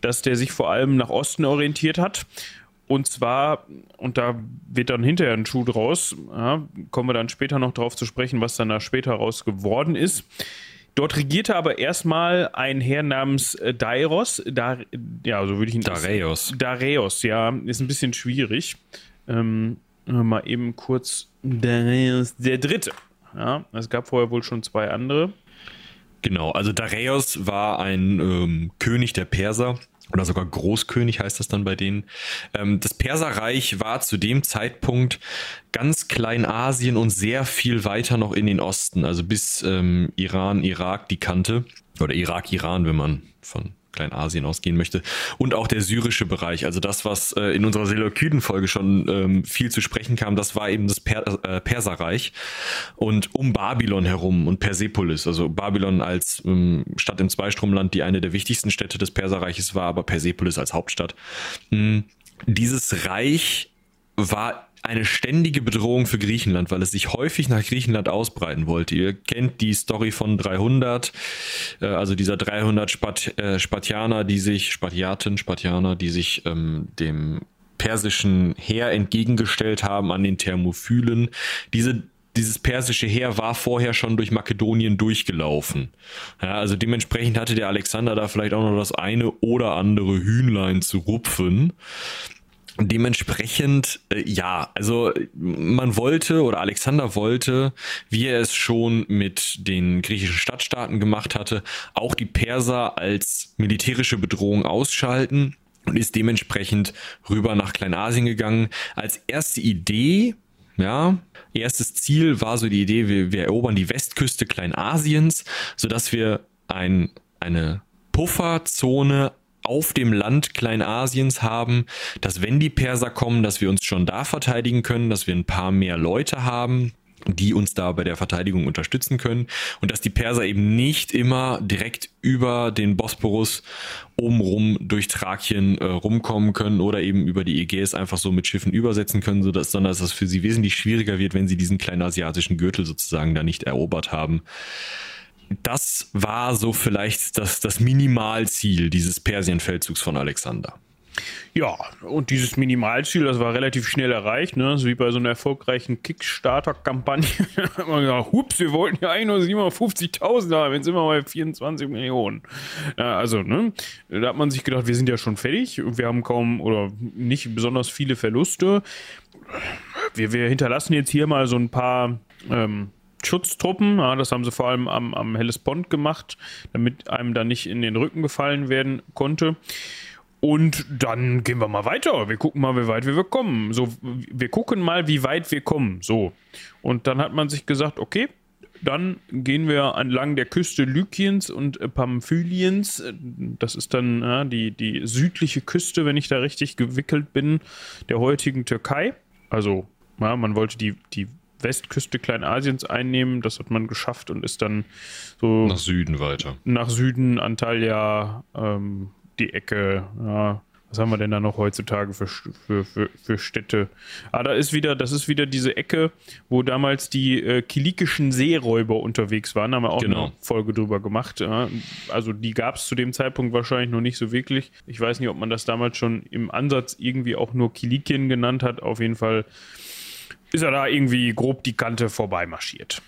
dass der sich vor allem nach Osten orientiert hat. Und zwar, und da wird dann hinterher ein Schuh draus, ja, kommen wir dann später noch drauf zu sprechen, was dann da später raus geworden ist. Dort regierte aber erstmal ein Herr namens äh, Dairos, da, ja, so würde ich ihn Dareios. Dareios, ja, ist ein bisschen schwierig. Ähm, mal eben kurz Dareios der Dritte. Ja, es gab vorher wohl schon zwei andere. Genau, also Dareios war ein ähm, König der Perser oder sogar Großkönig heißt das dann bei denen. Ähm, das Perserreich war zu dem Zeitpunkt ganz Kleinasien und sehr viel weiter noch in den Osten, also bis ähm, Iran, Irak die kannte. Oder Irak, Iran, wenn man von Kleinasien ausgehen möchte. Und auch der syrische Bereich, also das, was äh, in unserer Seleukiden-Folge schon ähm, viel zu sprechen kam, das war eben das per äh, Perserreich. Und um Babylon herum und Persepolis, also Babylon als ähm, Stadt im Zweistromland, die eine der wichtigsten Städte des Perserreiches war, aber Persepolis als Hauptstadt. Mhm. Dieses Reich war eine ständige Bedrohung für Griechenland, weil es sich häufig nach Griechenland ausbreiten wollte. Ihr kennt die Story von 300, äh, also dieser 300 Spat, äh, Spartianer, die sich, Spartiaten, Spartianer, die sich ähm, dem persischen Heer entgegengestellt haben an den Thermophylen. Diese dieses persische Heer war vorher schon durch Makedonien durchgelaufen. Ja, also dementsprechend hatte der Alexander da vielleicht auch noch das eine oder andere Hühnlein zu rupfen. Dementsprechend, äh, ja, also man wollte oder Alexander wollte, wie er es schon mit den griechischen Stadtstaaten gemacht hatte, auch die Perser als militärische Bedrohung ausschalten und ist dementsprechend rüber nach Kleinasien gegangen. Als erste Idee, ja, erstes Ziel war so die Idee, wir, wir erobern die Westküste Kleinasiens, sodass wir ein, eine Pufferzone auf dem Land Kleinasiens haben, dass wenn die Perser kommen, dass wir uns schon da verteidigen können, dass wir ein paar mehr Leute haben, die uns da bei der Verteidigung unterstützen können und dass die Perser eben nicht immer direkt über den Bosporus obenrum durch Thrakien äh, rumkommen können oder eben über die Ägäis einfach so mit Schiffen übersetzen können, sodass, sondern dass es für sie wesentlich schwieriger wird, wenn sie diesen kleinen asiatischen Gürtel sozusagen da nicht erobert haben. Das war so vielleicht das, das Minimalziel dieses Persienfeldzugs von Alexander. Ja, und dieses Minimalziel, das war relativ schnell erreicht, ne? So wie bei so einer erfolgreichen Kickstarter-Kampagne. da hat man gesagt, hups, wir wollten ja eigentlich nur 750.000 haben, jetzt sind wir bei 24 Millionen. Also, ne? Da hat man sich gedacht, wir sind ja schon fertig wir haben kaum oder nicht besonders viele Verluste. Wir, wir hinterlassen jetzt hier mal so ein paar ähm, Schutztruppen. Ja, das haben sie vor allem am, am Hellespont gemacht, damit einem da nicht in den Rücken gefallen werden konnte. Und dann gehen wir mal weiter. Wir gucken mal, wie weit wir kommen. So, wir gucken mal, wie weit wir kommen. So. Und dann hat man sich gesagt, okay, dann gehen wir entlang der Küste Lykiens und Pamphyliens. Das ist dann ja, die, die südliche Küste, wenn ich da richtig gewickelt bin, der heutigen Türkei. Also, ja, man wollte die, die Westküste Kleinasiens einnehmen. Das hat man geschafft und ist dann so nach Süden weiter. Nach Süden, Antalya, ähm, die Ecke. Ja, was haben wir denn da noch heutzutage für, für, für, für Städte? Ah, da ist wieder, das ist wieder diese Ecke, wo damals die äh, kilikischen Seeräuber unterwegs waren. Da haben wir auch genau. eine Folge drüber gemacht. Ja, also die gab es zu dem Zeitpunkt wahrscheinlich noch nicht so wirklich. Ich weiß nicht, ob man das damals schon im Ansatz irgendwie auch nur Kilikien genannt hat. Auf jeden Fall ist er da irgendwie grob die Kante vorbei marschiert.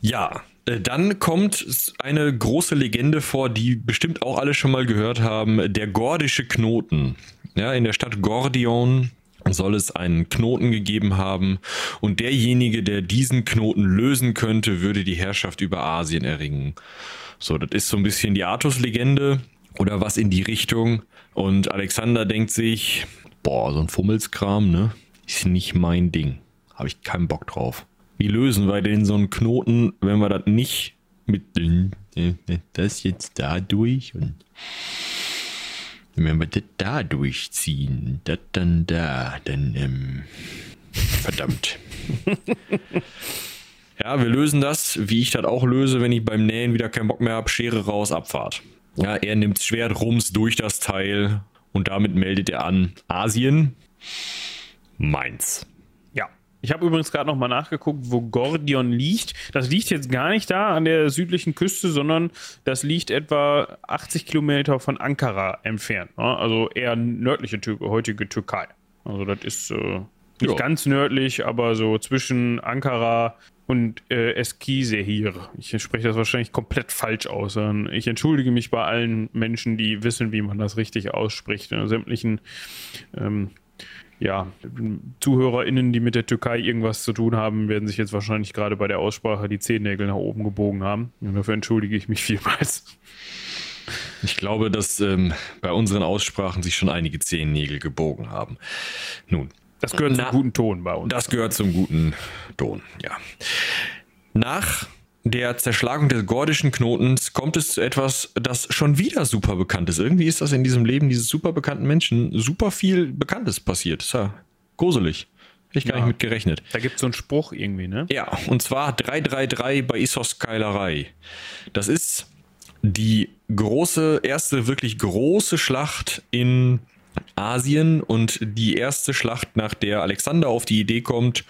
Ja, äh, dann kommt eine große Legende vor, die bestimmt auch alle schon mal gehört haben, der gordische Knoten. Ja, in der Stadt Gordion soll es einen Knoten gegeben haben und derjenige, der diesen Knoten lösen könnte, würde die Herrschaft über Asien erringen. So, das ist so ein bisschen die Artus-Legende oder was in die Richtung. Und Alexander denkt sich, boah, so ein Fummelskram, ne? Ist nicht mein Ding. Habe ich keinen Bock drauf. Wie lösen wir denn so einen Knoten, wenn wir das nicht mit das jetzt da durch und wenn wir das da durchziehen, das dann da, dann ähm, verdammt. ja, wir lösen das, wie ich das auch löse, wenn ich beim Nähen wieder keinen Bock mehr habe, Schere raus, Abfahrt. Ja, er nimmt Schwert, rums durch das Teil und damit meldet er an Asien, meins. Ich habe übrigens gerade noch mal nachgeguckt, wo Gordion liegt. Das liegt jetzt gar nicht da an der südlichen Küste, sondern das liegt etwa 80 Kilometer von Ankara entfernt. Ne? Also eher nördliche heutige Türkei. Also das ist äh, nicht jo. ganz nördlich, aber so zwischen Ankara und äh, Eskisehir. Ich spreche das wahrscheinlich komplett falsch aus. Ich entschuldige mich bei allen Menschen, die wissen, wie man das richtig ausspricht. In sämtlichen ähm, ja, ZuhörerInnen, die mit der Türkei irgendwas zu tun haben, werden sich jetzt wahrscheinlich gerade bei der Aussprache die Zehennägel nach oben gebogen haben. Und dafür entschuldige ich mich vielmals. Ich glaube, dass ähm, bei unseren Aussprachen sich schon einige Zehennägel gebogen haben. Nun. Das gehört na, zum guten Ton bei uns. Das gehört zum guten Ton, ja. Nach der Zerschlagung des gordischen Knotens kommt es zu etwas, das schon wieder super bekannt ist. Irgendwie ist das in diesem Leben dieses super bekannten Menschen super viel Bekanntes passiert. Das ist ja gruselig. Hätte ich gar ja. nicht mit gerechnet. Da gibt es so einen Spruch irgendwie, ne? Ja, und zwar 333 bei Issos Keilerei. Das ist die große, erste wirklich große Schlacht in Asien und die erste Schlacht, nach der Alexander auf die Idee kommt,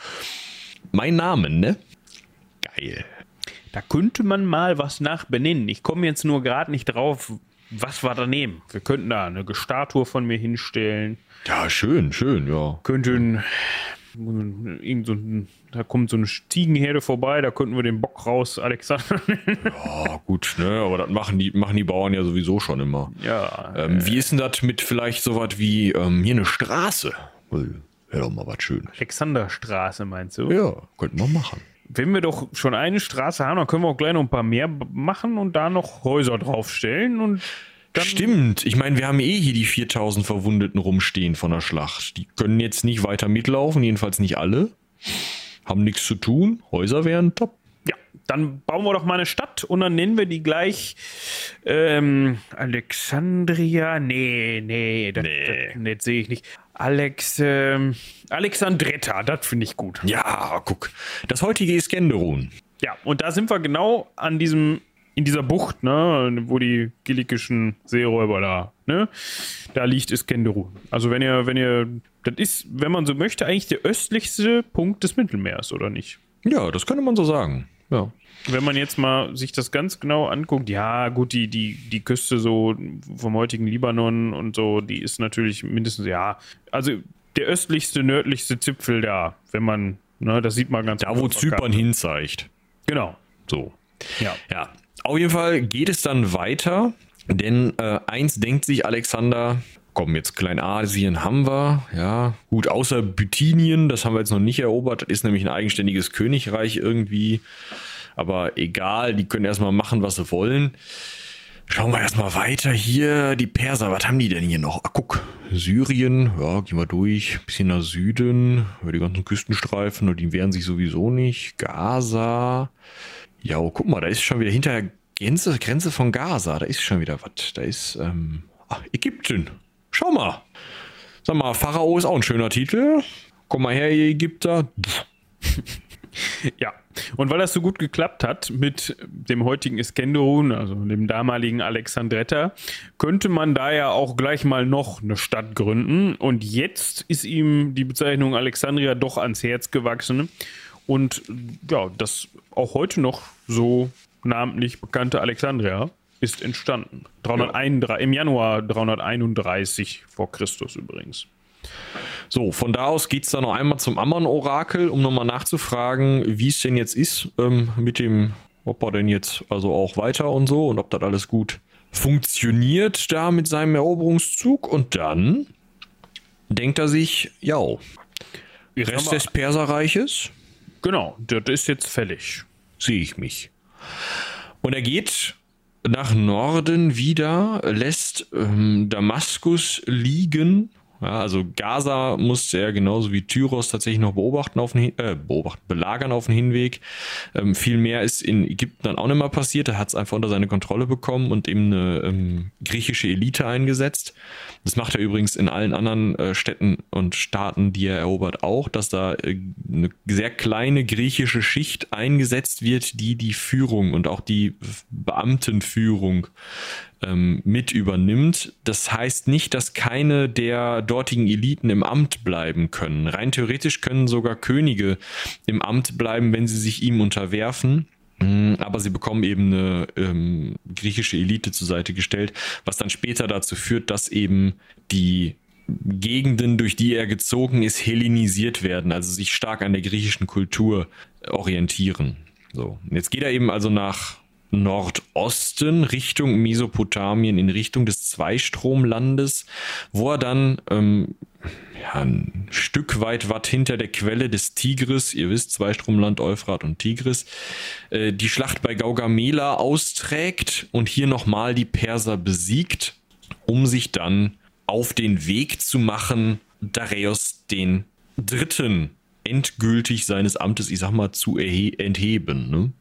mein Name, ne? Geil. Da könnte man mal was nach benennen. Ich komme jetzt nur gerade nicht drauf, was wir da nehmen. Wir könnten da eine Statue von mir hinstellen. Ja, schön, schön, ja. Könnten irgend so ein, da kommt so eine Ziegenherde vorbei, da könnten wir den Bock raus, Alexander. ja, gut, ne, aber das machen die, machen die Bauern ja sowieso schon immer. Ja. Ähm, äh, wie ist denn das mit vielleicht so was wie ähm, hier eine Straße? Wäre doch mal was Schönes. Alexanderstraße meinst du? Ja, könnten wir machen wenn wir doch schon eine Straße haben, dann können wir auch gleich noch ein paar mehr machen und da noch Häuser draufstellen und Stimmt. Ich meine, wir haben eh hier die 4000 Verwundeten rumstehen von der Schlacht. Die können jetzt nicht weiter mitlaufen, jedenfalls nicht alle. Haben nichts zu tun. Häuser wären top. Ja, dann bauen wir doch mal eine Stadt und dann nennen wir die gleich ähm, Alexandria. Nee, nee, das, Nee. das, das sehe ich nicht. Alex, ähm, Alexandretta, das finde ich gut. Ja, guck. Das heutige Iskenderun. Ja, und da sind wir genau an diesem, in dieser Bucht, ne, wo die gilikischen Seeräuber da, ne, da liegt Iskenderun. Also wenn ihr, wenn ihr, das ist, wenn man so möchte, eigentlich der östlichste Punkt des Mittelmeers, oder nicht? Ja, das könnte man so sagen. Ja. Wenn man jetzt mal sich das ganz genau anguckt, ja, gut, die, die, die Küste so vom heutigen Libanon und so, die ist natürlich mindestens, ja, also der östlichste, nördlichste Zipfel da, wenn man, ne, das sieht man ganz Da, gut wo Zypern hinzeigt. Genau, So. ja. Ja, auf jeden Fall geht es dann weiter, denn äh, eins denkt sich Alexander, komm, jetzt Kleinasien haben wir, ja, gut, außer Bithynien, das haben wir jetzt noch nicht erobert, ist nämlich ein eigenständiges Königreich irgendwie, aber egal, die können erstmal machen, was sie wollen. Schauen wir erstmal weiter hier, die Perser, was haben die denn hier noch? Ah, guck, Syrien, ja, gehen wir durch, bisschen nach Süden, über die ganzen Küstenstreifen, und die wehren sich sowieso nicht. Gaza, ja, oh, guck mal, da ist schon wieder hinter Grenze, Grenze von Gaza, da ist schon wieder was. Da ist ähm, ach, Ägypten. Schau mal. Sag mal, Pharao ist auch ein schöner Titel. Komm mal her, ihr Ägypter. Ja, und weil das so gut geklappt hat mit dem heutigen Iskenderun, also dem damaligen Alexandretta, könnte man da ja auch gleich mal noch eine Stadt gründen. Und jetzt ist ihm die Bezeichnung Alexandria doch ans Herz gewachsen. Und ja, das auch heute noch so namentlich bekannte Alexandria ist entstanden. 331, Im Januar 331 vor Christus übrigens. So, von da aus geht es dann noch einmal zum Ammon-Orakel, um nochmal nachzufragen, wie es denn jetzt ist ähm, mit dem, ob er denn jetzt also auch weiter und so und ob das alles gut funktioniert da mit seinem Eroberungszug. Und dann denkt er sich, ja, Rest des Perserreiches Genau, das ist jetzt fällig. sehe ich mich. Und er geht nach Norden wieder, lässt ähm, Damaskus liegen. Ja, also Gaza musste er genauso wie Tyros tatsächlich noch beobachten auf den, äh, beobachten, belagern auf dem Hinweg. Ähm, viel mehr ist in Ägypten dann auch nicht mehr passiert. Er hat es einfach unter seine Kontrolle bekommen und eben eine ähm, griechische Elite eingesetzt. Das macht er übrigens in allen anderen äh, Städten und Staaten, die er erobert, auch, dass da äh, eine sehr kleine griechische Schicht eingesetzt wird, die die Führung und auch die Beamtenführung ähm, mit übernimmt. Das heißt nicht, dass keine der dortigen Eliten im Amt bleiben können. Rein theoretisch können sogar Könige im Amt bleiben, wenn sie sich ihm unterwerfen. Mm, Aber sie bekommen eben eine ähm, griechische Elite zur Seite gestellt, was dann später dazu führt, dass eben die Gegenden, durch die er gezogen ist, hellenisiert werden, also sich stark an der griechischen Kultur orientieren. So, jetzt geht er eben also nach Nordosten Richtung Mesopotamien in Richtung des Zweistromlandes, wo er dann ähm, ja, ein Stück weit was hinter der Quelle des Tigris, ihr wisst, Zweistromland, Euphrat und Tigris, äh, die Schlacht bei Gaugamela austrägt und hier nochmal die Perser besiegt, um sich dann auf den Weg zu machen, Dareios den Dritten endgültig seines Amtes, ich sag mal, zu entheben. Ne?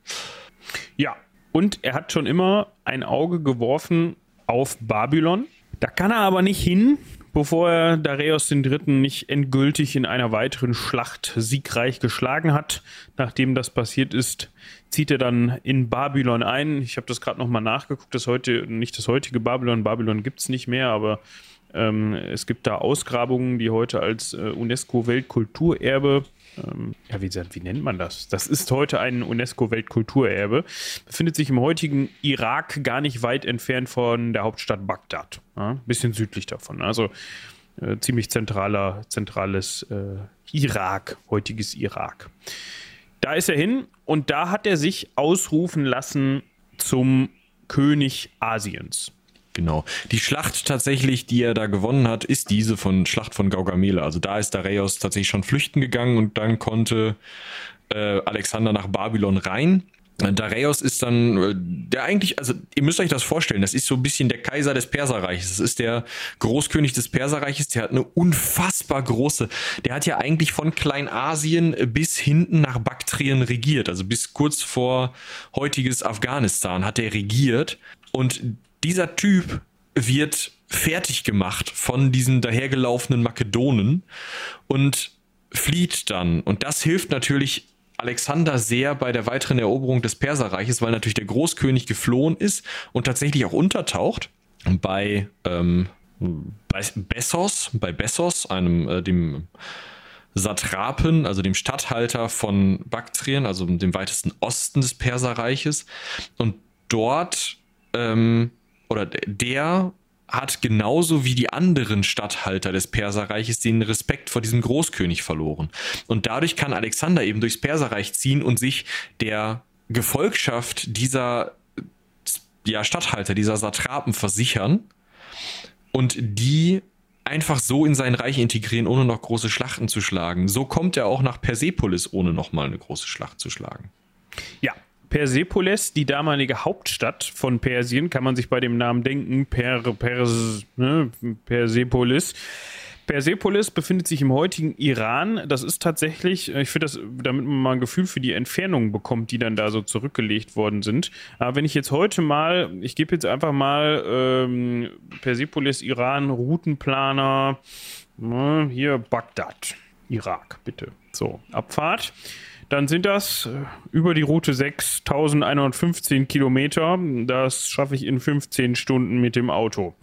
Ja, und er hat schon immer ein Auge geworfen auf Babylon. Da kann er aber nicht hin, bevor er Dareios III. nicht endgültig in einer weiteren Schlacht siegreich geschlagen hat. Nachdem das passiert ist, zieht er dann in Babylon ein. Ich habe das gerade nochmal nachgeguckt, das heute, nicht das heutige Babylon, Babylon gibt es nicht mehr, aber ähm, es gibt da Ausgrabungen, die heute als äh, UNESCO-Weltkulturerbe ähm, ja, wie, wie nennt man das? Das ist heute ein UNESCO-Weltkulturerbe. Befindet sich im heutigen Irak gar nicht weit entfernt von der Hauptstadt Bagdad. Ja, bisschen südlich davon. Also äh, ziemlich zentraler, zentrales äh, Irak, heutiges Irak. Da ist er hin und da hat er sich ausrufen lassen zum König Asiens. Genau. Die Schlacht tatsächlich, die er da gewonnen hat, ist diese von Schlacht von Gaugamela. Also da ist Dareios tatsächlich schon flüchten gegangen und dann konnte äh, Alexander nach Babylon rein. Dareios ist dann äh, der eigentlich, also ihr müsst euch das vorstellen, das ist so ein bisschen der Kaiser des Perserreiches. Das ist der Großkönig des Perserreiches, der hat eine unfassbar große, der hat ja eigentlich von Kleinasien bis hinten nach Baktrien regiert, also bis kurz vor heutiges Afghanistan hat er regiert und dieser Typ wird fertig gemacht von diesen dahergelaufenen Makedonen und flieht dann. Und das hilft natürlich Alexander sehr bei der weiteren Eroberung des Perserreiches, weil natürlich der Großkönig geflohen ist und tatsächlich auch untertaucht bei, ähm, bei Bessos, bei Bessos, einem äh, dem Satrapen, also dem Statthalter von Baktrien, also dem weitesten Osten des Perserreiches. Und dort ähm, oder der hat genauso wie die anderen Statthalter des Perserreiches den Respekt vor diesem Großkönig verloren. Und dadurch kann Alexander eben durchs Perserreich ziehen und sich der Gefolgschaft dieser ja, Statthalter, dieser Satrapen versichern und die einfach so in sein Reich integrieren, ohne noch große Schlachten zu schlagen. So kommt er auch nach Persepolis, ohne nochmal eine große Schlacht zu schlagen. Ja, Persepolis, die damalige Hauptstadt von Persien, kann man sich bei dem Namen denken, per, Pers, ne, Persepolis. Persepolis befindet sich im heutigen Iran. Das ist tatsächlich, ich finde das, damit man mal ein Gefühl für die Entfernungen bekommt, die dann da so zurückgelegt worden sind. Aber wenn ich jetzt heute mal, ich gebe jetzt einfach mal ähm, Persepolis, Iran, Routenplaner, ne, hier Bagdad, Irak, bitte. So, Abfahrt dann sind das äh, über die Route 6115 Kilometer. Das schaffe ich in 15 Stunden mit dem Auto.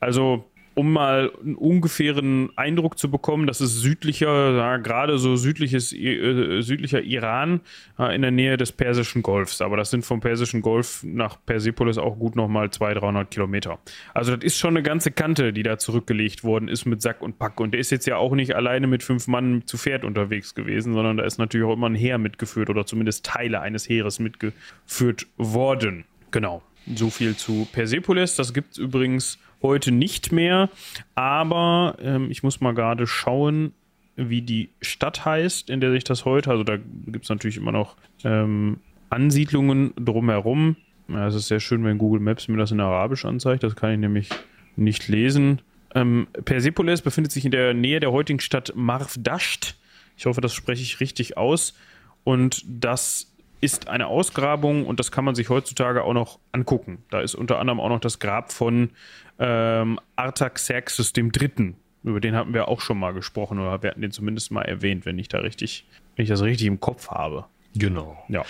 Also um mal einen ungefähren Eindruck zu bekommen, das ist südlicher, ja, gerade so südliches, äh, südlicher Iran äh, in der Nähe des Persischen Golfs. Aber das sind vom Persischen Golf nach Persepolis auch gut nochmal 200, 300 Kilometer. Also das ist schon eine ganze Kante, die da zurückgelegt worden ist mit Sack und Pack. Und der ist jetzt ja auch nicht alleine mit fünf Mann zu Pferd unterwegs gewesen, sondern da ist natürlich auch immer ein Heer mitgeführt oder zumindest Teile eines Heeres mitgeführt worden. Genau. So viel zu Persepolis. Das gibt es übrigens heute nicht mehr. Aber ähm, ich muss mal gerade schauen, wie die Stadt heißt, in der sich das heute, also da gibt es natürlich immer noch ähm, Ansiedlungen drumherum. Ja, es ist sehr schön, wenn Google Maps mir das in Arabisch anzeigt. Das kann ich nämlich nicht lesen. Ähm, Persepolis befindet sich in der Nähe der heutigen Stadt Marvdasht. Ich hoffe, das spreche ich richtig aus. Und das ist eine Ausgrabung und das kann man sich heutzutage auch noch angucken. Da ist unter anderem auch noch das Grab von ähm, Artaxerxes III. Über den hatten wir auch schon mal gesprochen oder wir hatten den zumindest mal erwähnt, wenn ich da richtig, wenn ich das richtig im Kopf habe. Genau. Ja.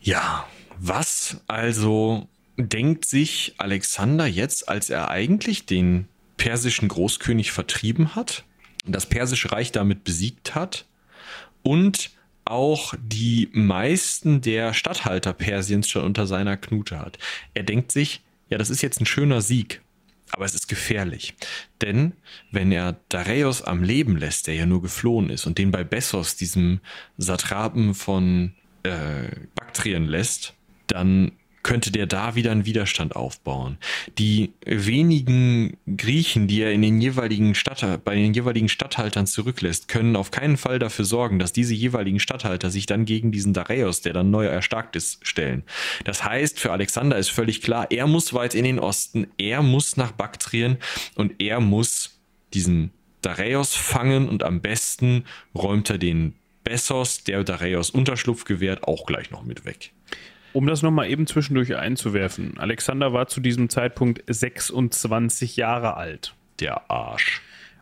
Ja, was also denkt sich Alexander jetzt, als er eigentlich den persischen Großkönig vertrieben hat, das persische Reich damit besiegt hat und auch die meisten der Statthalter Persiens schon unter seiner Knute hat. Er denkt sich, ja, das ist jetzt ein schöner Sieg, aber es ist gefährlich. Denn wenn er Dareios am Leben lässt, der ja nur geflohen ist, und den bei Bessos, diesem Satrapen von äh, Baktrien, lässt, dann könnte der da wieder einen Widerstand aufbauen. Die wenigen Griechen, die er in den jeweiligen bei den jeweiligen Statthaltern zurücklässt, können auf keinen Fall dafür sorgen, dass diese jeweiligen Statthalter sich dann gegen diesen Dareios, der dann neu erstarkt ist, stellen. Das heißt, für Alexander ist völlig klar, er muss weit in den Osten, er muss nach Baktrien und er muss diesen Dareios fangen und am besten räumt er den Bessos, der Dareios Unterschlupf gewährt, auch gleich noch mit weg. Um das nochmal eben zwischendurch einzuwerfen. Alexander war zu diesem Zeitpunkt 26 Jahre alt. Der Arsch.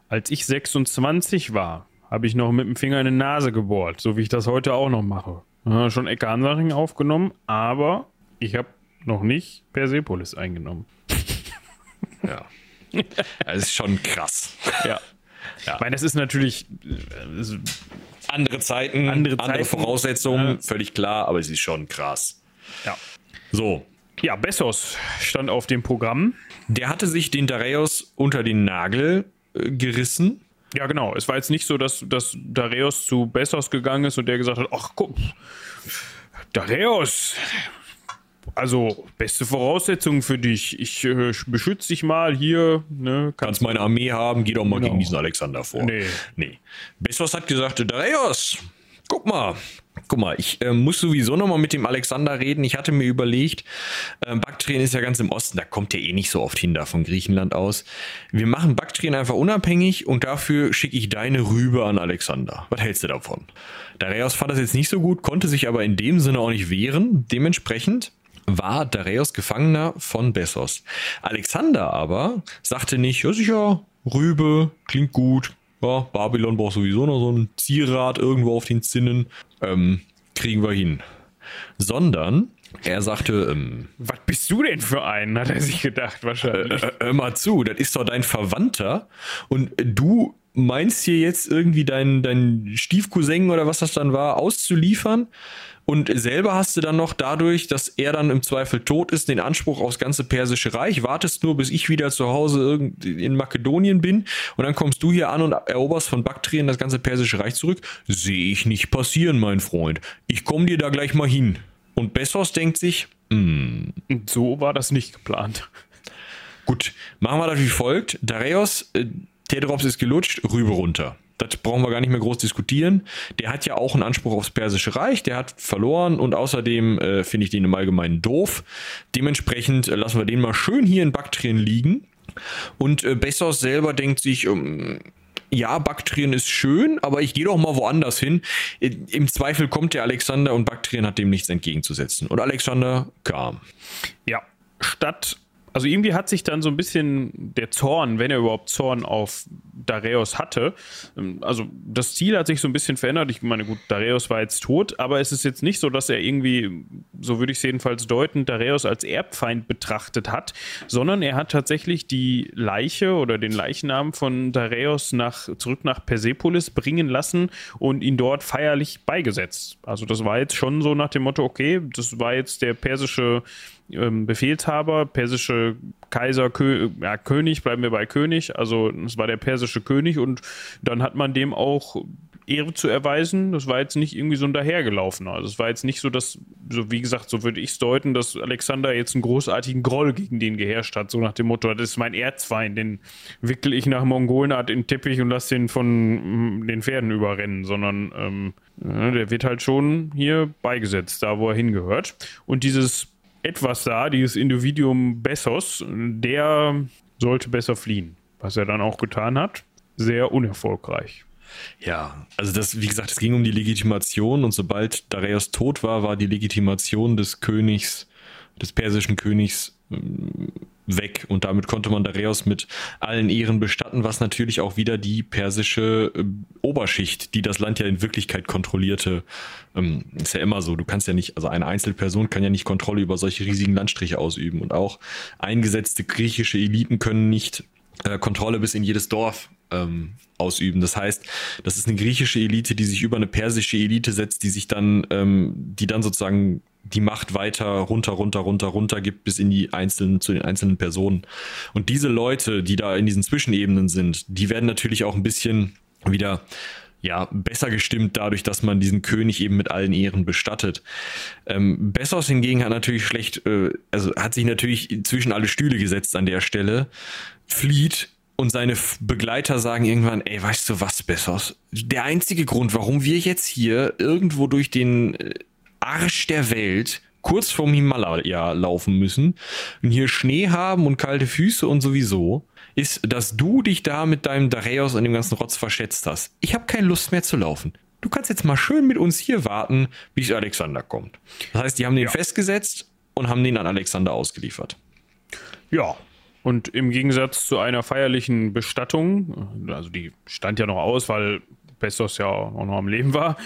Als ich 26 war, habe ich noch mit dem Finger in die Nase gebohrt, so wie ich das heute auch noch mache. Ja, schon Ecke Hansaring aufgenommen, aber ich habe noch nicht Persepolis eingenommen. ja. Das ist schon krass. Ja. ja. Ich meine, das ist natürlich das ist andere Zeiten, andere, Zeiten, andere Voraussetzungen, ja. völlig klar, aber es ist schon krass. Ja. So. Ja, Bessos stand auf dem Programm. Der hatte sich den Dareios unter den Nagel äh, gerissen. Ja, genau. Es war jetzt nicht so, dass, dass Dareios zu Bessos gegangen ist und der gesagt hat, ach guck, Dareios, also beste Voraussetzungen für dich. Ich äh, beschütze dich mal hier. Ne, kannst, kannst meine Armee haben, geh doch mal genau. gegen diesen Alexander vor. Nee. nee. Bessos hat gesagt, Dareios, guck mal, guck mal, ich äh, muss sowieso nochmal mit dem Alexander reden. Ich hatte mir überlegt, äh, Baktrien ist ja ganz im Osten, da kommt der eh nicht so oft hin da von Griechenland aus. Wir machen Baktrien einfach unabhängig und dafür schicke ich deine Rübe an Alexander. Was hältst du davon? Dareios fand das jetzt nicht so gut, konnte sich aber in dem Sinne auch nicht wehren. Dementsprechend war Dareios Gefangener von Bessos. Alexander aber sagte nicht, ja sicher, Rübe, klingt gut, ja, Babylon braucht sowieso noch so ein Zierat irgendwo auf den Zinnen. Ähm, kriegen wir hin. Sondern er sagte, ähm, Was bist du denn für einen, hat er sich gedacht, wahrscheinlich. äh, äh, hör mal zu, das ist doch dein Verwandter und du meinst hier jetzt irgendwie deinen dein Stiefcousin oder was das dann war, auszuliefern und selber hast du dann noch dadurch, dass er dann im Zweifel tot ist, den Anspruch aufs ganze persische Reich, wartest nur, bis ich wieder zu Hause in Makedonien bin und dann kommst du hier an und eroberst von Baktrien das ganze persische Reich zurück. Sehe ich nicht passieren, mein Freund. Ich komme dir da gleich mal hin. Und Bessos denkt sich, hm, so war das nicht geplant. Gut, machen wir das wie folgt. Dareios, äh, Tedrops ist gelutscht, Rübe runter. Das brauchen wir gar nicht mehr groß diskutieren. Der hat ja auch einen Anspruch aufs Persische Reich, der hat verloren und außerdem äh, finde ich den im Allgemeinen doof. Dementsprechend äh, lassen wir den mal schön hier in Baktrien liegen. Und äh, Bessos selber denkt sich, ähm, ja, Baktrien ist schön, aber ich gehe doch mal woanders hin. Im Zweifel kommt der Alexander und Baktrien hat dem nichts entgegenzusetzen. Und Alexander kam. Ja, statt also irgendwie hat sich dann so ein bisschen der Zorn, wenn er überhaupt Zorn auf Dareios hatte, ähm, also das Ziel hat sich so ein bisschen verändert. Ich meine, gut, Dareios war jetzt tot, aber es ist jetzt nicht so, dass er irgendwie, so würde ich es jedenfalls deuten, Dareios als Erbfeind betrachtet hat, sondern er hat tatsächlich die Leiche oder den Leichnam von Dareios nach, zurück nach Persepolis bringen lassen und ihn dort feierlich beigesetzt. Also das war jetzt schon so nach dem Motto, okay, das war jetzt der persische ähm, Befehlshaber, persische Kaiser, Kö ja, König, bleiben wir bei König, also es war der persische König und dann hat man dem auch Ehre zu erweisen. Das war jetzt nicht irgendwie so ein dahergelaufener. Also es war jetzt nicht so, dass, so wie gesagt, so würde ich es deuten, dass Alexander jetzt einen großartigen Groll gegen den geherrscht hat, so nach dem Motto, das ist mein Erzfeind, den wickel ich nach Mongolenart in den Teppich und lass den von mm, den Pferden überrennen, sondern ähm, der wird halt schon hier beigesetzt, da wo er hingehört. Und dieses etwas da, dieses Individuum Bessos, der sollte besser fliehen. Was er dann auch getan hat, sehr unerfolgreich. Ja, also das, wie gesagt, es ging um die Legitimation und sobald Dareios tot war, war die Legitimation des Königs, des persischen Königs weg und damit konnte man Dareios mit allen Ehren bestatten, was natürlich auch wieder die persische äh, Oberschicht, die das Land ja in Wirklichkeit kontrollierte, ähm, ist ja immer so. Du kannst ja nicht, also eine Einzelperson kann ja nicht Kontrolle über solche riesigen Landstriche ausüben und auch eingesetzte griechische Eliten können nicht äh, Kontrolle bis in jedes Dorf ähm, ausüben. Das heißt, das ist eine griechische Elite, die sich über eine persische Elite setzt, die sich dann, ähm, die dann sozusagen die Macht weiter runter, runter, runter, runter gibt bis in die einzelnen, zu den einzelnen Personen. Und diese Leute, die da in diesen Zwischenebenen sind, die werden natürlich auch ein bisschen wieder ja, besser gestimmt dadurch, dass man diesen König eben mit allen Ehren bestattet. Ähm, Bessos hingegen hat natürlich schlecht, äh, also hat sich natürlich zwischen alle Stühle gesetzt an der Stelle, flieht und seine Begleiter sagen irgendwann, ey, weißt du was, Bessos? Der einzige Grund, warum wir jetzt hier irgendwo durch den äh, Arsch der Welt kurz vorm Himalaya laufen müssen und hier Schnee haben und kalte Füße und sowieso, ist, dass du dich da mit deinem Dareios und dem ganzen Rotz verschätzt hast. Ich habe keine Lust mehr zu laufen. Du kannst jetzt mal schön mit uns hier warten, bis Alexander kommt. Das heißt, die haben den ja. festgesetzt und haben den an Alexander ausgeliefert. Ja, und im Gegensatz zu einer feierlichen Bestattung, also die stand ja noch aus, weil Pestos ja auch noch am Leben war,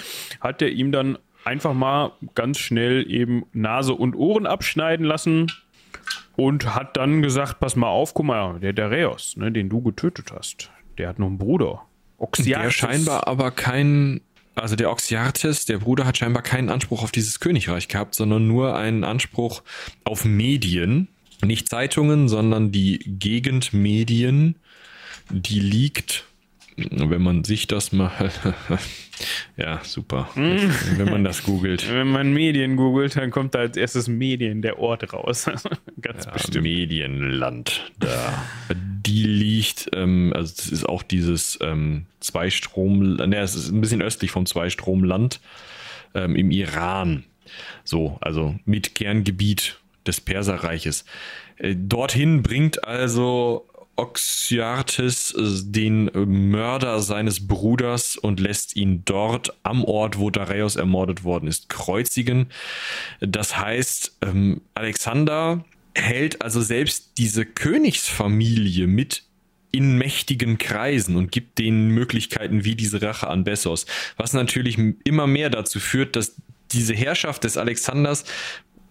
hat er ihm dann einfach mal ganz schnell eben Nase und Ohren abschneiden lassen und hat dann gesagt, pass mal auf, guck mal, der Dareios, ne, den du getötet hast, der hat noch einen Bruder. Oxyartes. Der scheinbar aber kein, also der Oxyartes, der Bruder hat scheinbar keinen Anspruch auf dieses Königreich gehabt, sondern nur einen Anspruch auf Medien, nicht Zeitungen, sondern die Gegendmedien, die liegt wenn man sich das mal. ja, super. Mm. wenn man das googelt. Wenn man Medien googelt, dann kommt da als erstes Medien der Ort raus. Ganz ja, bestimmt. Medienland. Da. Die liegt, ähm, also es ist auch dieses ähm, Zweistrom, ne, es ist ein bisschen östlich vom Zweistromland. ähm, im Iran. So, also mit Kerngebiet des Perserreiches. Äh, dorthin bringt also Oxyartes äh, den Mörder seines Bruders und lässt ihn dort am Ort, wo Dareios ermordet worden ist, kreuzigen. Das heißt, ähm, Alexander hält also selbst diese Königsfamilie mit in mächtigen Kreisen und gibt denen Möglichkeiten wie diese Rache an Bessos, was natürlich immer mehr dazu führt, dass diese Herrschaft des Alexanders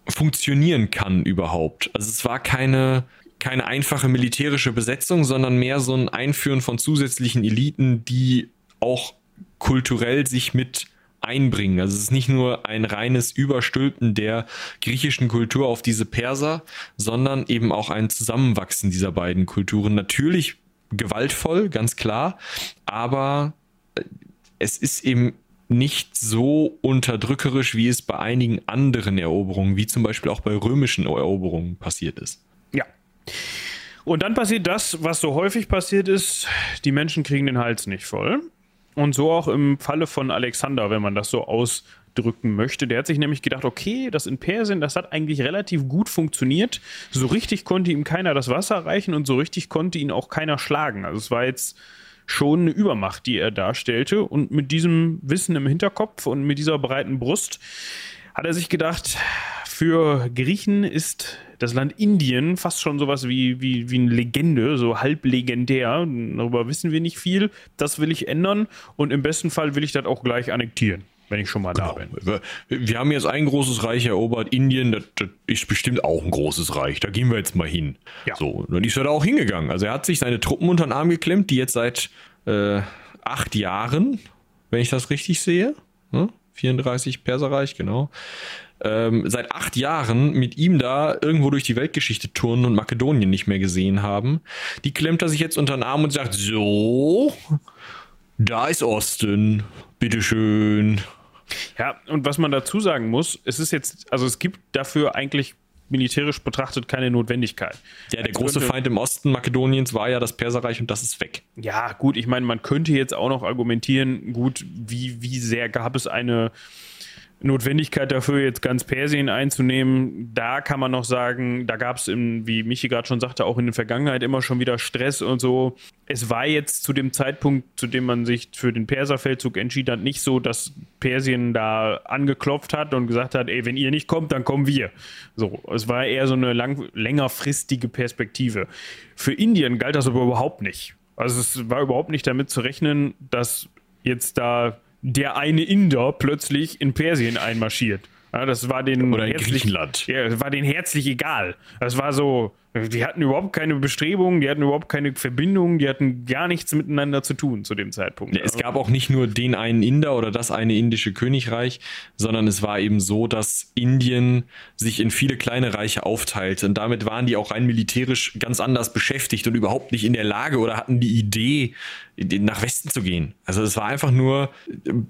funktionieren kann überhaupt. Also es war keine keine einfache militärische Besetzung, sondern mehr so ein Einführen von zusätzlichen Eliten, die auch kulturell sich mit einbringen. Also es ist nicht nur ein reines Überstülpen der griechischen Kultur auf diese Perser, sondern eben auch ein Zusammenwachsen dieser beiden Kulturen. Natürlich gewaltvoll, ganz klar, aber es ist eben nicht so unterdrückerisch, wie es bei einigen anderen Eroberungen, wie zum Beispiel auch bei römischen Eroberungen passiert ist. Ja. Und dann passiert das, was so häufig passiert ist, die Menschen kriegen den Hals nicht voll. Und so auch im Falle von Alexander, wenn man das so ausdrücken möchte. Der hat sich nämlich gedacht, okay, das in Persien, das hat eigentlich relativ gut funktioniert. So richtig konnte ihm keiner das Wasser reichen und so richtig konnte ihn auch keiner schlagen. Also es war jetzt schon eine Übermacht, die er darstellte. Und mit diesem Wissen im Hinterkopf und mit dieser breiten Brust hat er sich gedacht, für Griechen ist das Land Indien fast schon sowas wie, wie, wie eine Legende, so halb legendär. Darüber wissen wir nicht viel. Das will ich ändern und im besten Fall will ich das auch gleich annektieren wenn ich schon mal genau. da bin. Wir, wir, haben jetzt ein großes Reich erobert, Indien, das, das, ist bestimmt auch ein großes Reich, da gehen wir jetzt mal hin. Ja. So, und dann ist er da auch hingegangen. Also er hat sich seine Truppen unter den Arm geklemmt, die jetzt seit äh, acht Jahren, wenn ich das richtig sehe, ne? 34 Perserreich, genau, ähm, seit acht Jahren mit ihm da irgendwo durch die Weltgeschichte turnen und Makedonien nicht mehr gesehen haben. Die klemmt er sich jetzt unter den Arm und sagt, so, da ist Osten, bitteschön. Ja, und was man dazu sagen muss, es ist jetzt, also es gibt dafür eigentlich militärisch betrachtet keine Notwendigkeit. Ja, der große Feind im Osten Makedoniens war ja das Perserreich und das ist weg. Ja, gut, ich meine, man könnte jetzt auch noch argumentieren, gut, wie, wie sehr gab es eine Notwendigkeit dafür, jetzt ganz Persien einzunehmen, da kann man noch sagen, da gab es, wie Michi gerade schon sagte, auch in der Vergangenheit immer schon wieder Stress und so. Es war jetzt zu dem Zeitpunkt, zu dem man sich für den Perserfeldzug entschieden hat, nicht so, dass Persien da angeklopft hat und gesagt hat, ey, wenn ihr nicht kommt, dann kommen wir. So, es war eher so eine lang, längerfristige Perspektive. Für Indien galt das aber überhaupt nicht. Also es war überhaupt nicht damit zu rechnen, dass jetzt da der eine Inder plötzlich in Persien einmarschiert. Ja, das war den Oder in herzlich, Griechenland. Ja, war denen herzlich egal. Das war so, die hatten überhaupt keine Bestrebungen, die hatten überhaupt keine Verbindungen, die hatten gar nichts miteinander zu tun zu dem Zeitpunkt. Es gab auch nicht nur den einen Inder oder das eine indische Königreich, sondern es war eben so, dass Indien sich in viele kleine Reiche aufteilte und damit waren die auch rein militärisch ganz anders beschäftigt und überhaupt nicht in der Lage oder hatten die Idee, nach Westen zu gehen. Also es war einfach nur,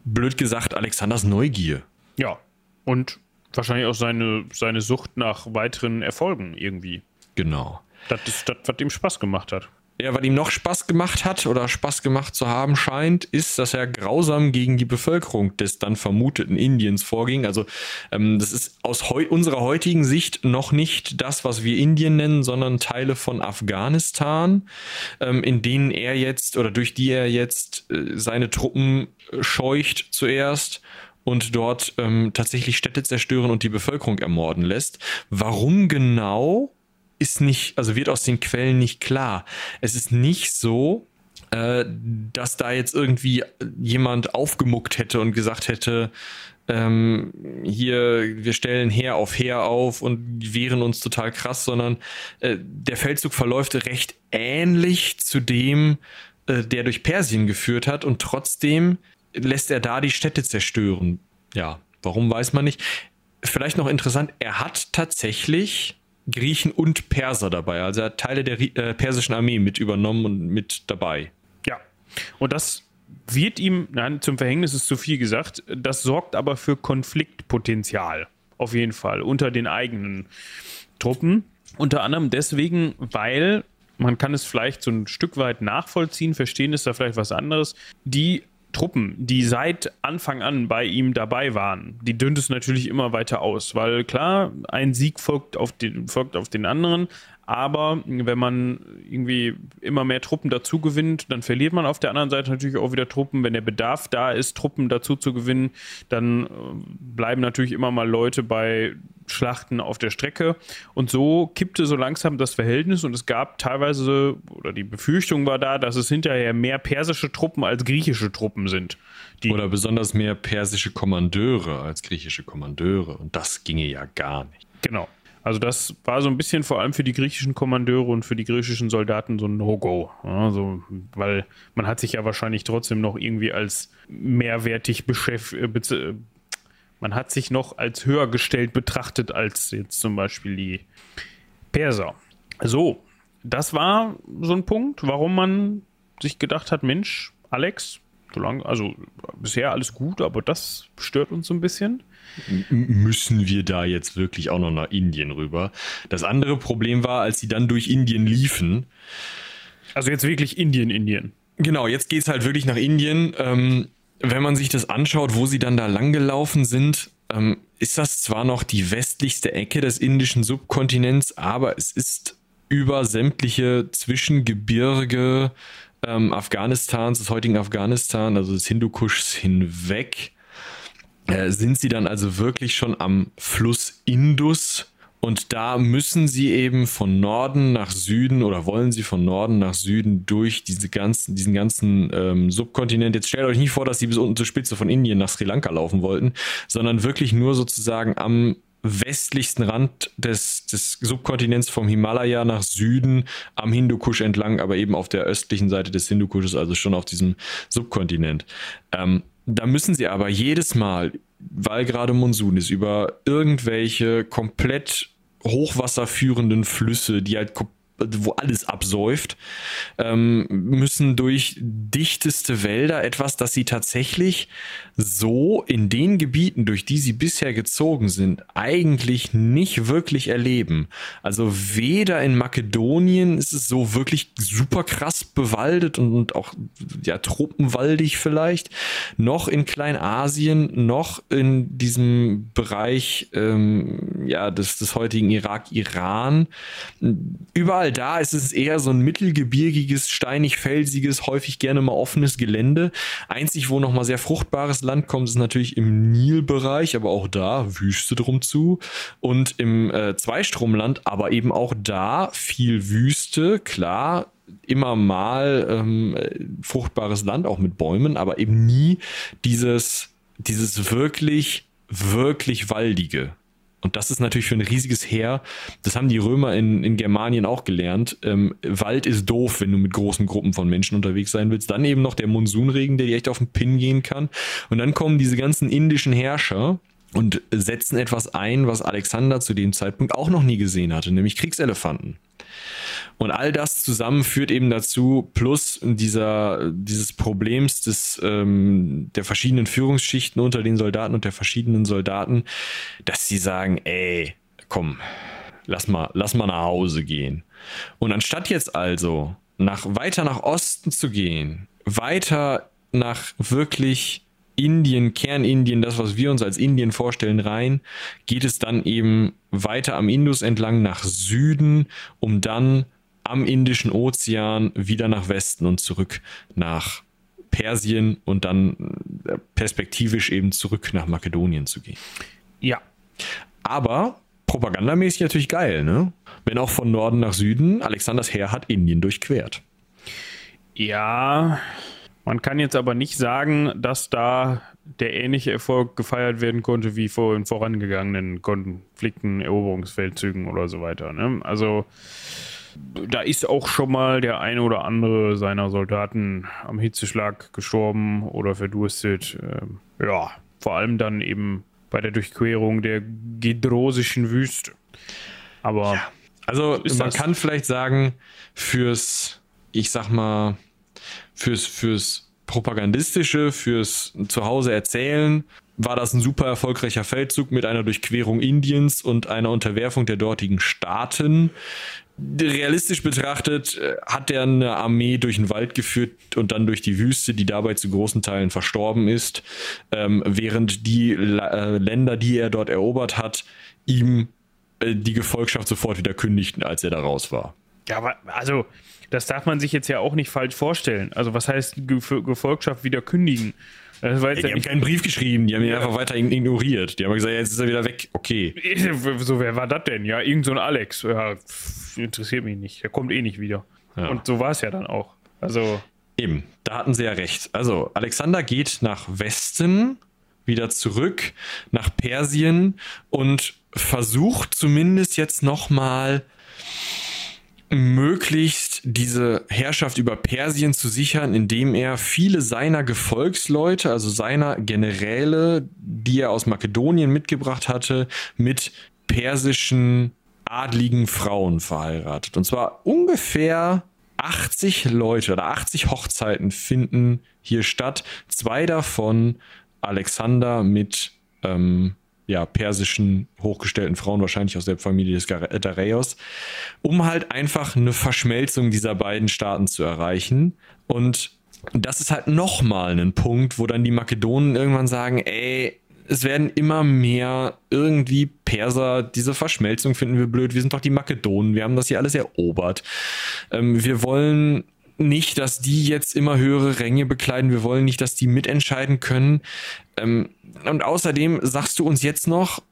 blöd gesagt, Alexanders Neugier. Ja, und wahrscheinlich auch seine, seine Sucht nach weiteren Erfolgen irgendwie. Genau. Das ist das, was ihm Spaß gemacht hat. Ja, was ihm noch Spaß gemacht hat oder Spaß gemacht zu haben scheint, ist, dass er grausam gegen die Bevölkerung des dann vermuteten Indiens vorging. Also ähm, das ist aus heu unserer heutigen Sicht noch nicht das, was wir Indien nennen, sondern Teile von Afghanistan, ähm, in denen er jetzt oder durch die er jetzt äh, seine Truppen scheucht zuerst und dort ähm, tatsächlich Städte zerstören und die Bevölkerung ermorden lässt. Warum genau ist nicht, also wird aus den Quellen nicht klar. Es ist nicht so, äh, dass da jetzt irgendwie jemand aufgemuckt hätte und gesagt hätte, ähm, hier, wir stellen Heer auf Heer auf und wehren uns total krass, sondern äh, der Feldzug verläuft recht ähnlich zu dem, äh, der durch Persien geführt hat und trotzdem lässt er da die Städte zerstören. Ja, warum weiß man nicht. Vielleicht noch interessant, er hat tatsächlich Griechen und Perser dabei. Also er hat Teile der äh, persischen Armee mit übernommen und mit dabei. Ja, und das wird ihm, nein, zum Verhängnis ist zu viel gesagt, das sorgt aber für Konfliktpotenzial. Auf jeden Fall, unter den eigenen Truppen. Unter anderem deswegen, weil man kann es vielleicht so ein Stück weit nachvollziehen, verstehen ist da vielleicht was anderes. Die Truppen, die seit Anfang an bei ihm dabei waren, die dünnt es natürlich immer weiter aus, weil klar, ein Sieg folgt auf den, folgt auf den anderen, aber wenn man irgendwie immer mehr Truppen dazu gewinnt, dann verliert man auf der anderen Seite natürlich auch wieder Truppen. Wenn der Bedarf da ist, Truppen dazu zu gewinnen, dann äh, bleiben natürlich immer mal Leute bei Schlachten auf der Strecke. Und so kippte so langsam das Verhältnis und es gab teilweise, oder die Befürchtung war da, dass es hinterher mehr persische Truppen als griechische Truppen sind. oder besonders mehr persische Kommandeure als griechische Kommandeure. Und das ginge ja gar nicht. Genau. Also das war so ein bisschen vor allem für die griechischen Kommandeure und für die griechischen Soldaten so ein No-Go. Also, weil man hat sich ja wahrscheinlich trotzdem noch irgendwie als mehrwertig beschäftigt, äh, man hat sich noch als höher gestellt betrachtet als jetzt zum Beispiel die Perser. So, das war so ein Punkt, warum man sich gedacht hat, Mensch, Alex, solange, also bisher alles gut, aber das stört uns so ein bisschen. Müssen wir da jetzt wirklich auch noch nach Indien rüber? Das andere Problem war, als sie dann durch Indien liefen. Also jetzt wirklich Indien, Indien. Genau, jetzt geht es halt wirklich nach Indien. Ähm, wenn man sich das anschaut, wo sie dann da langgelaufen sind, ähm, ist das zwar noch die westlichste Ecke des indischen Subkontinents, aber es ist über sämtliche Zwischengebirge ähm, Afghanistans, des heutigen Afghanistan, also des Hindukuschs hinweg, äh, sind sie dann also wirklich schon am Fluss Indus und da müssen sie eben von Norden nach Süden oder wollen sie von Norden nach Süden durch diese ganzen, diesen ganzen ähm, Subkontinent. Jetzt stellt euch nicht vor, dass sie bis unten zur Spitze von Indien nach Sri Lanka laufen wollten, sondern wirklich nur sozusagen am westlichsten Rand des, des Subkontinents vom Himalaya nach Süden am Hindukusch entlang, aber eben auf der östlichen Seite des Hindukusches, also schon auf diesem Subkontinent. Ähm, da müssen sie aber jedes Mal, weil gerade Monsun ist, über irgendwelche komplett hochwasserführenden Flüsse, die halt wo alles absäuft, ähm, müssen durch dichteste Wälder etwas, das sie tatsächlich so in den Gebieten, durch die sie bisher gezogen sind, eigentlich nicht wirklich erleben. Also weder in Makedonien ist es so wirklich super krass bewaldet und, und auch ja tropenwaldig vielleicht, noch in Kleinasien, noch in diesem Bereich ähm, ja des, des heutigen Irak, Iran. Überall überall da ist es eher so ein mittelgebirgiges, steinig-felsiges, häufig gerne mal offenes Gelände. Einzig, wo nochmal sehr fruchtbares Land kommt, ist natürlich im Nilbereich, aber auch da Wüste drum zu. Und im äh, Zweistromland, aber eben auch da viel Wüste, klar, immer mal ähm, fruchtbares Land, auch mit Bäumen, aber eben nie dieses, dieses wirklich, wirklich waldige. Und das ist natürlich für ein riesiges Heer, das haben die Römer in, in Germanien auch gelernt. Ähm, Wald ist doof, wenn du mit großen Gruppen von Menschen unterwegs sein willst. Dann eben noch der Monsunregen, der dir echt auf den Pin gehen kann. Und dann kommen diese ganzen indischen Herrscher, und setzen etwas ein, was Alexander zu dem Zeitpunkt auch noch nie gesehen hatte, nämlich Kriegselefanten. Und all das zusammen führt eben dazu, plus dieser, dieses Problems des, ähm, der verschiedenen Führungsschichten unter den Soldaten und der verschiedenen Soldaten, dass sie sagen, ey, komm, lass mal, lass mal nach Hause gehen. Und anstatt jetzt also nach, weiter nach Osten zu gehen, weiter nach wirklich Indien, Kernindien, das, was wir uns als Indien vorstellen, rein, geht es dann eben weiter am Indus entlang nach Süden, um dann am Indischen Ozean wieder nach Westen und zurück nach Persien und dann äh, perspektivisch eben zurück nach Makedonien zu gehen. Ja. Aber propagandamäßig natürlich geil, ne? Wenn auch von Norden nach Süden, Alexanders Heer hat Indien durchquert. Ja, man kann jetzt aber nicht sagen, dass da der ähnliche Erfolg gefeiert werden konnte wie vor in vorangegangenen Konflikten, Eroberungsfeldzügen oder so weiter. Ne? Also da ist auch schon mal der eine oder andere seiner Soldaten am Hitzeschlag gestorben oder verdurstet. Ähm, ja, vor allem dann eben bei der Durchquerung der gedrosischen Wüste. Aber ja. also man kann vielleicht sagen, fürs, ich sag mal, fürs, fürs Propagandistische, fürs Zuhause erzählen, war das ein super erfolgreicher Feldzug mit einer Durchquerung Indiens und einer Unterwerfung der dortigen Staaten. Realistisch betrachtet äh, hat er eine Armee durch den Wald geführt und dann durch die Wüste, die dabei zu großen Teilen verstorben ist, ähm, während die äh, Länder, die er dort erobert hat, ihm äh, die Gefolgschaft sofort wieder kündigten, als er da raus war. Ja, aber also, das darf man sich jetzt ja auch nicht falsch vorstellen. Also, was heißt Gefolgschaft wieder kündigen? Das war jetzt die ja haben keinen Brief geschrieben, die haben ihn ja. einfach weiter ignoriert. Die haben gesagt, jetzt ist er wieder weg. Okay. So, wer war das denn? Ja, irgend so ein Alex. Ja, interessiert mich nicht. Der kommt eh nicht wieder. Ja. Und so war es ja dann auch. Also. Eben, da hatten sie ja recht. Also, Alexander geht nach Westen, wieder zurück nach Persien und versucht zumindest jetzt nochmal möglichst diese Herrschaft über Persien zu sichern, indem er viele seiner Gefolgsleute, also seiner Generäle, die er aus Makedonien mitgebracht hatte, mit persischen adligen Frauen verheiratet. Und zwar ungefähr 80 Leute oder 80 Hochzeiten finden hier statt. Zwei davon Alexander mit ähm, ja, persischen hochgestellten Frauen, wahrscheinlich aus der Familie des äh, Dareios, um halt einfach eine Verschmelzung dieser beiden Staaten zu erreichen. Und das ist halt nochmal ein Punkt, wo dann die Makedonen irgendwann sagen, ey, es werden immer mehr irgendwie Perser, diese Verschmelzung finden wir blöd, wir sind doch die Makedonen, wir haben das hier alles erobert. Ähm, wir wollen nicht, dass die jetzt immer höhere Ränge bekleiden. Wir wollen nicht, dass die mitentscheiden können. Ähm, und außerdem sagst du uns jetzt noch,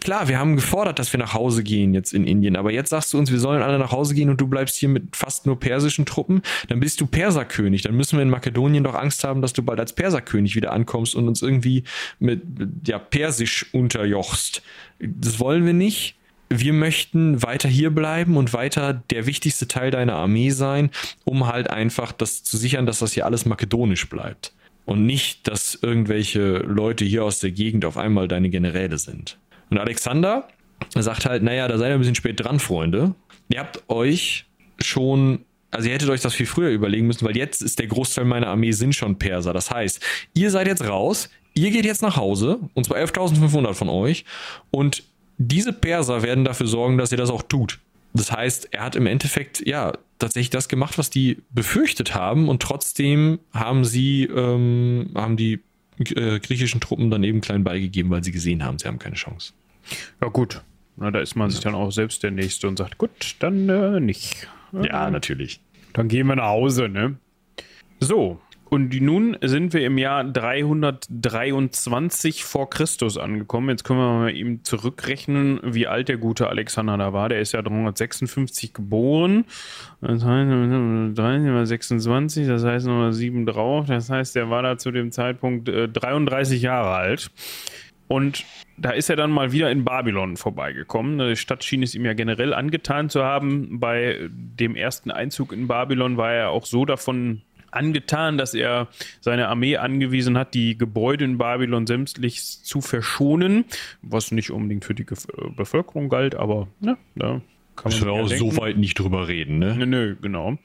klar, wir haben gefordert, dass wir nach Hause gehen jetzt in Indien, aber jetzt sagst du uns, wir sollen alle nach Hause gehen und du bleibst hier mit fast nur persischen Truppen, dann bist du Perserkönig. Dann müssen wir in Makedonien doch Angst haben, dass du bald als Perserkönig wieder ankommst und uns irgendwie mit ja, Persisch unterjochst. Das wollen wir nicht wir möchten weiter hier bleiben und weiter der wichtigste Teil deiner Armee sein, um halt einfach das zu sichern, dass das hier alles makedonisch bleibt. Und nicht, dass irgendwelche Leute hier aus der Gegend auf einmal deine Generäle sind. Und Alexander sagt halt, naja, da seid ihr ein bisschen spät dran, Freunde. Ihr habt euch schon also ihr hättet euch das viel früher überlegen müssen, weil jetzt ist der Großteil meiner Armee sind schon Perser. Das heißt, ihr seid jetzt raus, ihr geht jetzt nach Hause, und zwar 11.500 von euch, und diese Perser werden dafür sorgen, dass er das auch tut. Das heißt, er hat im Endeffekt ja tatsächlich das gemacht, was die befürchtet haben, und trotzdem haben sie, ähm, haben die äh, griechischen Truppen dann eben klein beigegeben, weil sie gesehen haben, sie haben keine Chance. Ja, gut. Na, da ist man sich dann auch selbst der Nächste und sagt, gut, dann äh, nicht. Ja, natürlich. Dann gehen wir nach Hause, ne? So, und nun sind wir im Jahr 323 vor Christus angekommen. Jetzt können wir mal eben zurückrechnen, wie alt der gute Alexander da war. Der ist ja 356 geboren. Das heißt, 26, das heißt noch 7 drauf. Das heißt, der war da zu dem Zeitpunkt 33 äh, Jahre alt. Und da ist er dann mal wieder in Babylon vorbeigekommen. Die Stadt schien es ihm ja generell angetan zu haben. Bei dem ersten Einzug in Babylon war er auch so davon angetan, dass er seine Armee angewiesen hat, die Gebäude in Babylon sämtlich zu verschonen, was nicht unbedingt für die Ge äh, Bevölkerung galt, aber ja, da kann man auch so weit nicht drüber reden, ne? Nö, nö, genau.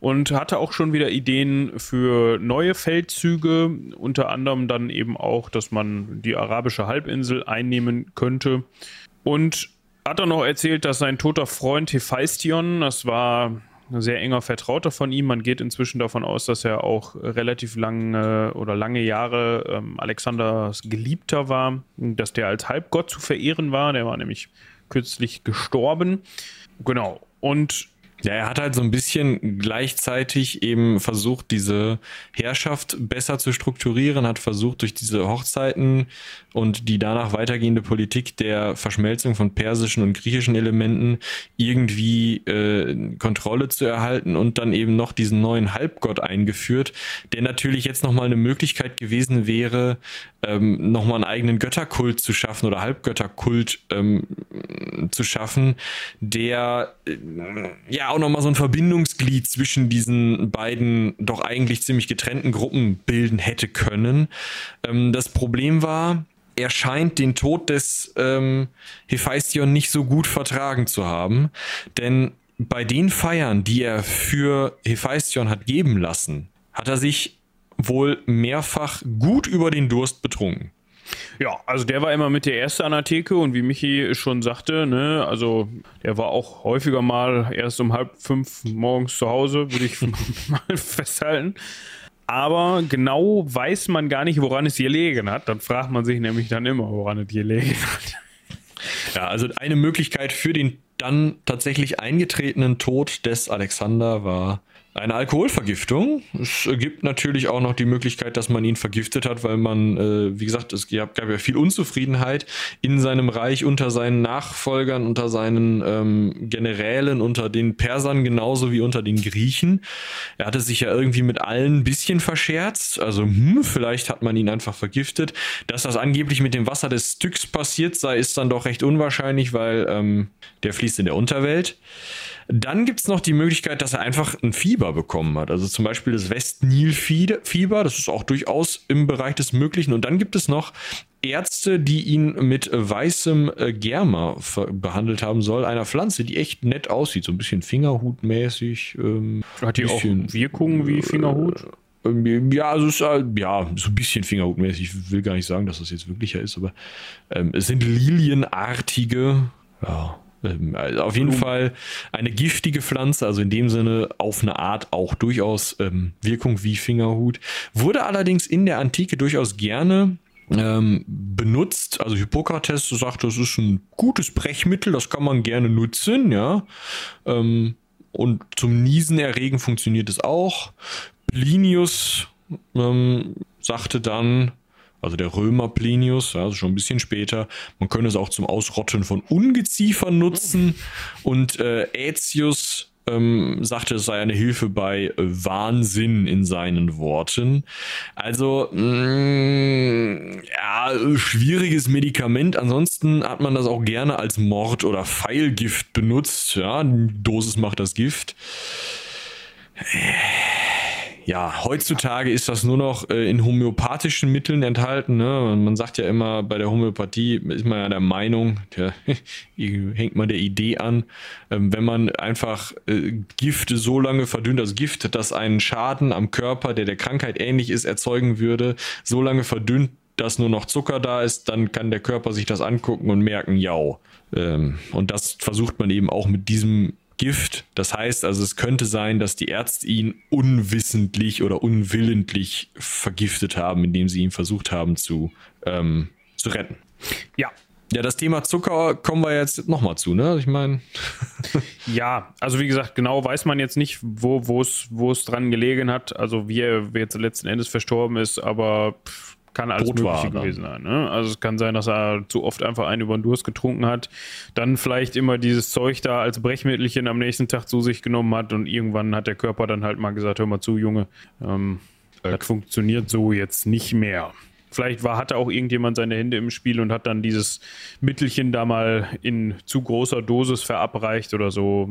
Und hatte auch schon wieder Ideen für neue Feldzüge, unter anderem dann eben auch, dass man die arabische Halbinsel einnehmen könnte. Und hat er noch erzählt, dass sein toter Freund Hephaistion, das war ein sehr enger Vertrauter von ihm. Man geht inzwischen davon aus, dass er auch relativ lange oder lange Jahre ähm, Alexanders Geliebter war, dass der als Halbgott zu verehren war. Der war nämlich kürzlich gestorben. Genau. Und ja, er hat halt so ein bisschen gleichzeitig eben versucht, diese Herrschaft besser zu strukturieren, hat versucht, durch diese Hochzeiten und die danach weitergehende Politik der Verschmelzung von persischen und griechischen Elementen irgendwie äh, Kontrolle zu erhalten und dann eben noch diesen neuen Halbgott eingeführt, der natürlich jetzt nochmal eine Möglichkeit gewesen wäre, ähm, nochmal einen eigenen Götterkult zu schaffen oder Halbgötterkult ähm, zu schaffen, der äh, ja auch nochmal so ein Verbindungsglied zwischen diesen beiden doch eigentlich ziemlich getrennten Gruppen bilden hätte können. Ähm, das Problem war, er scheint den Tod des ähm, Hephaistion nicht so gut vertragen zu haben, denn bei den Feiern, die er für Hephaistion hat geben lassen, hat er sich wohl mehrfach gut über den Durst betrunken. Ja, also der war immer mit der Erste an der Theke und wie Michi schon sagte, ne, also der war auch häufiger mal erst um halb fünf morgens zu Hause, würde ich mal festhalten. Aber genau weiß man gar nicht, woran es gelegen hat. Dann fragt man sich nämlich dann immer, woran es gelegen hat. Ja, also eine Möglichkeit für den dann tatsächlich eingetretenen Tod des Alexander war eine Alkoholvergiftung. Es gibt natürlich auch noch die Möglichkeit, dass man ihn vergiftet hat, weil man, äh, wie gesagt, es gab, gab, ja viel Unzufriedenheit in seinem Reich unter seinen Nachfolgern, unter seinen ähm, Generälen, unter den Persern genauso wie unter den Griechen. Er hatte sich ja irgendwie mit allen ein bisschen verscherzt. Also hm, vielleicht hat man ihn einfach vergiftet. Dass das angeblich mit dem Wasser des Styx passiert sei, ist dann doch recht unwahrscheinlich, weil ähm, der fließt in der Unterwelt. Dann gibt es noch die Möglichkeit, dass er einfach ein Fieber bekommen hat. Also zum Beispiel das West-Nil-Fieber, das ist auch durchaus im Bereich des Möglichen. Und dann gibt es noch Ärzte, die ihn mit weißem äh, Germa behandelt haben soll, einer Pflanze, die echt nett aussieht, so ein bisschen Fingerhutmäßig. Ähm, Hat die bisschen, auch Wirkungen wie Fingerhut? Äh, ja, also ist, äh, ja, so ein bisschen Fingerhutmäßig. Ich will gar nicht sagen, dass das jetzt wirklicher ist, aber ähm, es sind lilienartige, ja, ähm, also auf jeden Fall eine giftige Pflanze, also in dem Sinne auf eine Art auch durchaus ähm, Wirkung wie Fingerhut. Wurde allerdings in der Antike durchaus gerne ähm, benutzt. Also Hippokrates sagt, das ist ein gutes Brechmittel, das kann man gerne nutzen, ja. Ähm, und zum Niesen erregen funktioniert es auch. Plinius ähm, sagte dann, also der Römer Plinius, also schon ein bisschen später. Man könnte es auch zum Ausrotten von Ungeziefern nutzen. Und äh, Aetius ähm, sagte, es sei eine Hilfe bei äh, Wahnsinn in seinen Worten. Also, mh, mm, ja, schwieriges Medikament. Ansonsten hat man das auch gerne als Mord- oder Pfeilgift benutzt. Ja, Dosis macht das Gift. Ja, heutzutage ist das nur noch äh, in homöopathischen Mitteln enthalten. Ne? Man sagt ja immer, bei der Homöopathie ist man ja der Meinung, der, hängt man der Idee an, ähm, wenn man einfach äh, Gifte so lange verdünnt, also Gift, das einen Schaden am Körper, der der Krankheit ähnlich ist, erzeugen würde, so lange verdünnt, dass nur noch Zucker da ist, dann kann der Körper sich das angucken und merken, ja. Ähm, und das versucht man eben auch mit diesem Gift. Das heißt also, es könnte sein, dass die Ärzte ihn unwissentlich oder unwillentlich vergiftet haben, indem sie ihn versucht haben zu, ähm, zu retten. Ja. Ja, das Thema Zucker kommen wir jetzt nochmal zu, ne? Ich meine. ja, also wie gesagt, genau weiß man jetzt nicht, wo es dran gelegen hat, also wie er jetzt letzten Endes verstorben ist, aber pff, kann alles Tot Mögliche gewesen sein. Ne? Also es kann sein, dass er zu oft einfach einen über den Durst getrunken hat, dann vielleicht immer dieses Zeug da als Brechmittelchen am nächsten Tag zu sich genommen hat und irgendwann hat der Körper dann halt mal gesagt, hör mal zu, Junge, ähm, das funktioniert so jetzt nicht mehr. Vielleicht war, hatte auch irgendjemand seine Hände im Spiel und hat dann dieses Mittelchen da mal in zu großer Dosis verabreicht oder so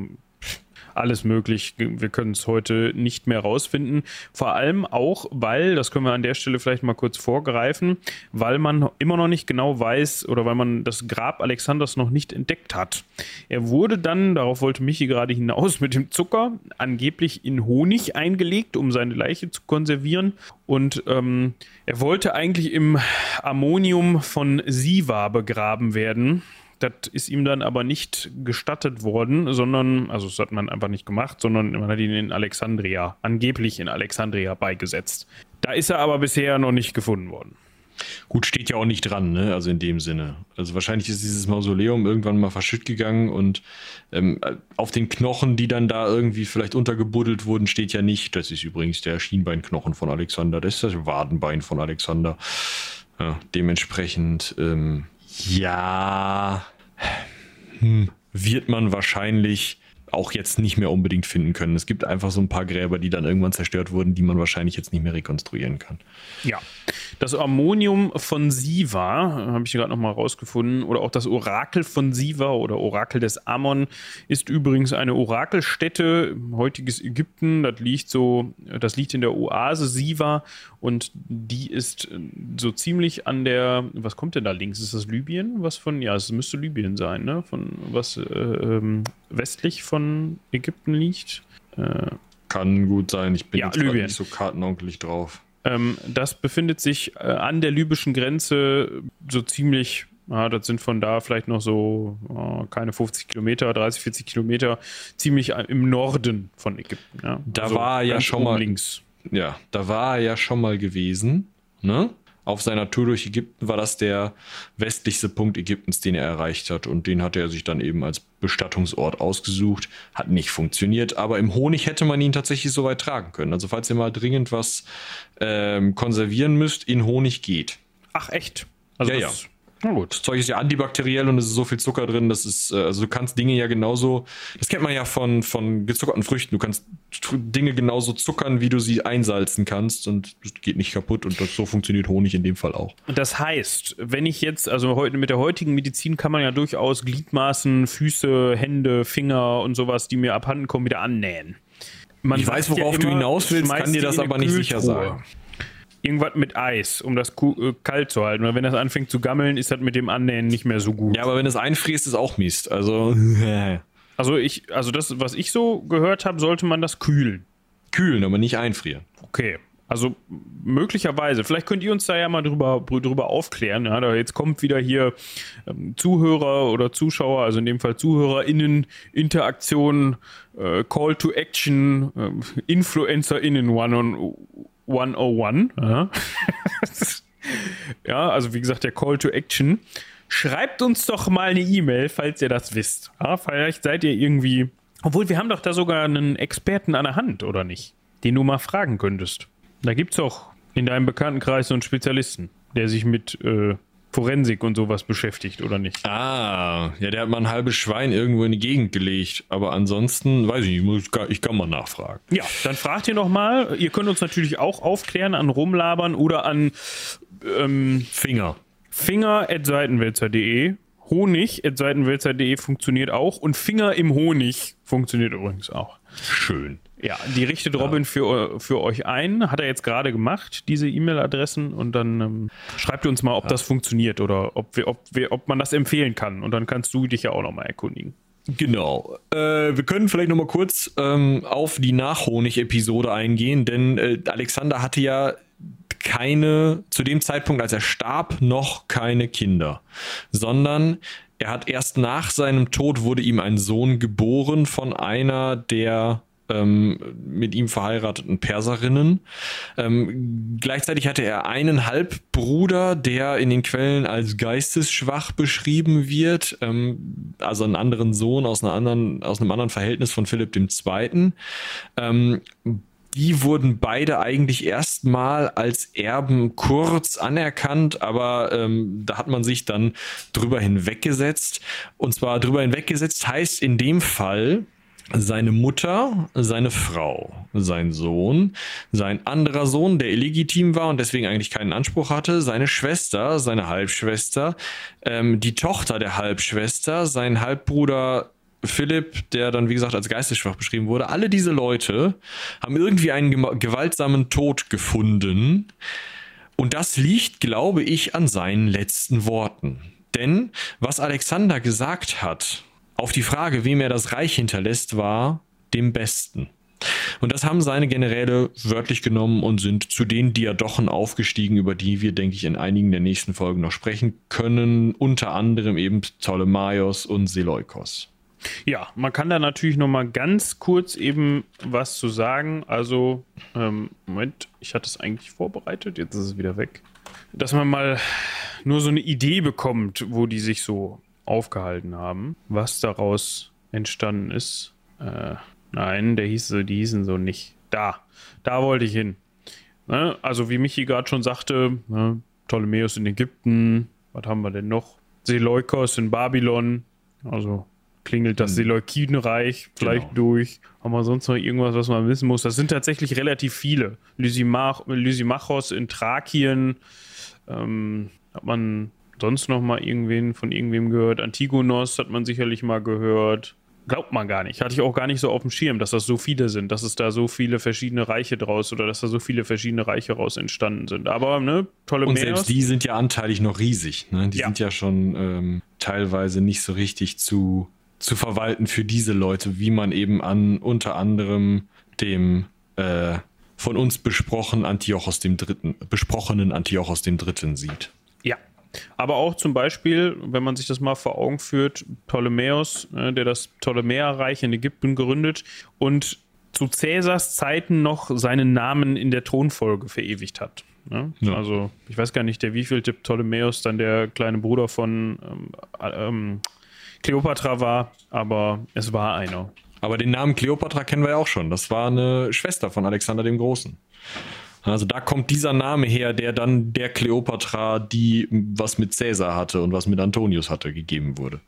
alles möglich. Wir können es heute nicht mehr rausfinden. Vor allem auch, weil, das können wir an der Stelle vielleicht mal kurz vorgreifen, weil man immer noch nicht genau weiß oder weil man das Grab Alexanders noch nicht entdeckt hat. Er wurde dann, darauf wollte Michi gerade hinaus, mit dem Zucker angeblich in Honig eingelegt, um seine Leiche zu konservieren. Und ähm, er wollte eigentlich im Ammonium von Siva begraben werden. Das ist ihm dann aber nicht gestattet worden, sondern, also das hat man einfach nicht gemacht, sondern man hat ihn in Alexandria, angeblich in Alexandria beigesetzt. Da ist er aber bisher noch nicht gefunden worden. Gut, steht ja auch nicht dran, ne? Also in dem Sinne. Also wahrscheinlich ist dieses Mausoleum irgendwann mal verschütt gegangen und ähm, auf den Knochen, die dann da irgendwie vielleicht untergebuddelt wurden, steht ja nicht. Das ist übrigens der Schienbeinknochen von Alexander. Das ist das Wadenbein von Alexander. Ja, dementsprechend, ähm, ja, hm, wird man wahrscheinlich auch jetzt nicht mehr unbedingt finden können. Es gibt einfach so ein paar Gräber, die dann irgendwann zerstört wurden, die man wahrscheinlich jetzt nicht mehr rekonstruieren kann. Ja, das Ammonium von Siva, habe ich gerade nochmal rausgefunden, oder auch das Orakel von Siva oder Orakel des Ammon, ist übrigens eine Orakelstätte, heutiges Ägypten. Das liegt so, das liegt in der Oase Siva und die ist so ziemlich an der, was kommt denn da links? Ist das Libyen? Was von, ja, es müsste Libyen sein, ne? Von was äh, ähm, westlich von Ägypten liegt. Äh, Kann gut sein, ich bin ja, jetzt nicht so kartenonkelig drauf. Ähm, das befindet sich äh, an der libyschen Grenze so ziemlich ja, das sind von da vielleicht noch so oh, keine 50 Kilometer, 30, 40 Kilometer, ziemlich im Norden von Ägypten. Ja. Da also war ja schon mal links. Ja, da war er ja schon mal gewesen. Ne? Auf seiner Tour durch Ägypten war das der westlichste Punkt Ägyptens, den er erreicht hat. Und den hatte er sich dann eben als Bestattungsort ausgesucht. Hat nicht funktioniert, aber im Honig hätte man ihn tatsächlich so weit tragen können. Also falls ihr mal dringend was ähm, konservieren müsst, in Honig geht. Ach echt? Also ja, ja. Na gut. Das Zeug ist ja antibakteriell und es ist so viel Zucker drin, das ist, äh, also du kannst Dinge ja genauso, das kennt man ja von, von gezuckerten Früchten, du kannst Dinge genauso zuckern, wie du sie einsalzen kannst und es geht nicht kaputt und das, so funktioniert Honig in dem Fall auch. Das heißt, wenn ich jetzt, also heute mit der heutigen Medizin kann man ja durchaus Gliedmaßen, Füße, Hände, Finger und sowas, die mir abhanden kommen, wieder annähen. Man ich weiß, worauf ja immer, du hinaus willst, kann dir das aber nicht sicher sagen irgendwas mit Eis, um das äh, kalt zu halten. Weil wenn das anfängt zu gammeln, ist das mit dem Annähen nicht mehr so gut. Ja, aber wenn es einfriest, ist auch Mist. Also. also ich, also das, was ich so gehört habe, sollte man das kühlen. Kühlen, aber nicht einfrieren. Okay. Also möglicherweise, vielleicht könnt ihr uns da ja mal drüber, drüber aufklären. Ja, da jetzt kommt wieder hier ähm, Zuhörer oder Zuschauer, also in dem Fall ZuhörerInnen, Interaktion, äh, Call to Action, äh, InfluencerInnen One on 101. Ja. ja, also wie gesagt, der Call to Action. Schreibt uns doch mal eine E-Mail, falls ihr das wisst. Ja, vielleicht seid ihr irgendwie. Obwohl, wir haben doch da sogar einen Experten an der Hand, oder nicht? Den du mal fragen könntest. Da gibt es auch in deinem Bekanntenkreis so einen Spezialisten, der sich mit äh, Forensik und sowas beschäftigt, oder nicht? Ah, ja, der hat mal ein halbes Schwein irgendwo in die Gegend gelegt. Aber ansonsten, weiß ich nicht, ich kann mal nachfragen. Ja, dann fragt ihr noch mal. Ihr könnt uns natürlich auch aufklären an Rumlabern oder an ähm, Finger. Finger.seitenwälzer.de Honig.seitenwälzer.de funktioniert auch und Finger im Honig funktioniert übrigens auch. Schön. Ja, die richtet Robin ja. für, für euch ein. Hat er jetzt gerade gemacht, diese E-Mail-Adressen. Und dann ähm, schreibt uns mal, ob ja. das funktioniert oder ob, wir, ob, wir, ob man das empfehlen kann. Und dann kannst du dich ja auch nochmal erkundigen. Genau. Äh, wir können vielleicht nochmal kurz ähm, auf die Nachhonig-Episode eingehen, denn äh, Alexander hatte ja keine, zu dem Zeitpunkt, als er starb, noch keine Kinder, sondern er hat erst nach seinem Tod wurde ihm ein Sohn geboren von einer der ähm, mit ihm verheirateten Perserinnen. Ähm, gleichzeitig hatte er einen Halbbruder, der in den Quellen als geistesschwach beschrieben wird, ähm, also einen anderen Sohn aus, einer anderen, aus einem anderen Verhältnis von Philipp II. Ähm, die wurden beide eigentlich erstmal als Erben kurz anerkannt, aber ähm, da hat man sich dann drüber hinweggesetzt. Und zwar drüber hinweggesetzt heißt in dem Fall, seine Mutter, seine Frau, sein Sohn, sein anderer Sohn, der illegitim war und deswegen eigentlich keinen Anspruch hatte, seine Schwester, seine Halbschwester, ähm, die Tochter der Halbschwester, sein Halbbruder Philipp, der dann wie gesagt als geistesschwach beschrieben wurde. Alle diese Leute haben irgendwie einen gewaltsamen Tod gefunden und das liegt, glaube ich, an seinen letzten Worten. Denn was Alexander gesagt hat, auf die Frage, wem er das Reich hinterlässt, war dem Besten. Und das haben seine Generäle wörtlich genommen und sind zu den Diadochen aufgestiegen, über die wir, denke ich, in einigen der nächsten Folgen noch sprechen können. Unter anderem eben Ptolemaios und Seleukos. Ja, man kann da natürlich noch mal ganz kurz eben was zu sagen. Also, ähm, Moment, ich hatte es eigentlich vorbereitet, jetzt ist es wieder weg. Dass man mal nur so eine Idee bekommt, wo die sich so aufgehalten haben. Was daraus entstanden ist, äh, nein, der hieß, die hießen so nicht. Da, da wollte ich hin. Ne? Also wie Michi gerade schon sagte, ne? Ptolemäus in Ägypten, was haben wir denn noch? Seleukos in Babylon, also klingelt das hm. Seleukidenreich vielleicht genau. durch. Haben wir sonst noch irgendwas, was man wissen muss? Das sind tatsächlich relativ viele. Lysimach Lysimachos in Thrakien, ähm, hat man sonst noch mal irgendwen von irgendwem gehört? Antigonos hat man sicherlich mal gehört. Glaubt man gar nicht. Hatte ich auch gar nicht so auf dem Schirm, dass das so viele sind, dass es da so viele verschiedene Reiche draus oder dass da so viele verschiedene Reiche raus entstanden sind. Aber, ne, tolle Und selbst die sind ja anteilig noch riesig. Ne? Die ja. sind ja schon ähm, teilweise nicht so richtig zu, zu verwalten für diese Leute, wie man eben an unter anderem dem äh, von uns besprochen Antiochos dem Dritten, besprochenen Antiochos dem Dritten sieht. Aber auch zum Beispiel, wenn man sich das mal vor Augen führt, Ptolemäus, äh, der das Ptolemäerreich in Ägypten gründet und zu Cäsars Zeiten noch seinen Namen in der Thronfolge verewigt hat. Ne? Ja. Also, ich weiß gar nicht, der wievielte Ptolemäus dann der kleine Bruder von ähm, ähm, Kleopatra war, aber es war einer. Aber den Namen Kleopatra kennen wir ja auch schon. Das war eine Schwester von Alexander dem Großen. Also da kommt dieser Name her, der dann der Kleopatra, die was mit Caesar hatte und was mit Antonius hatte, gegeben wurde.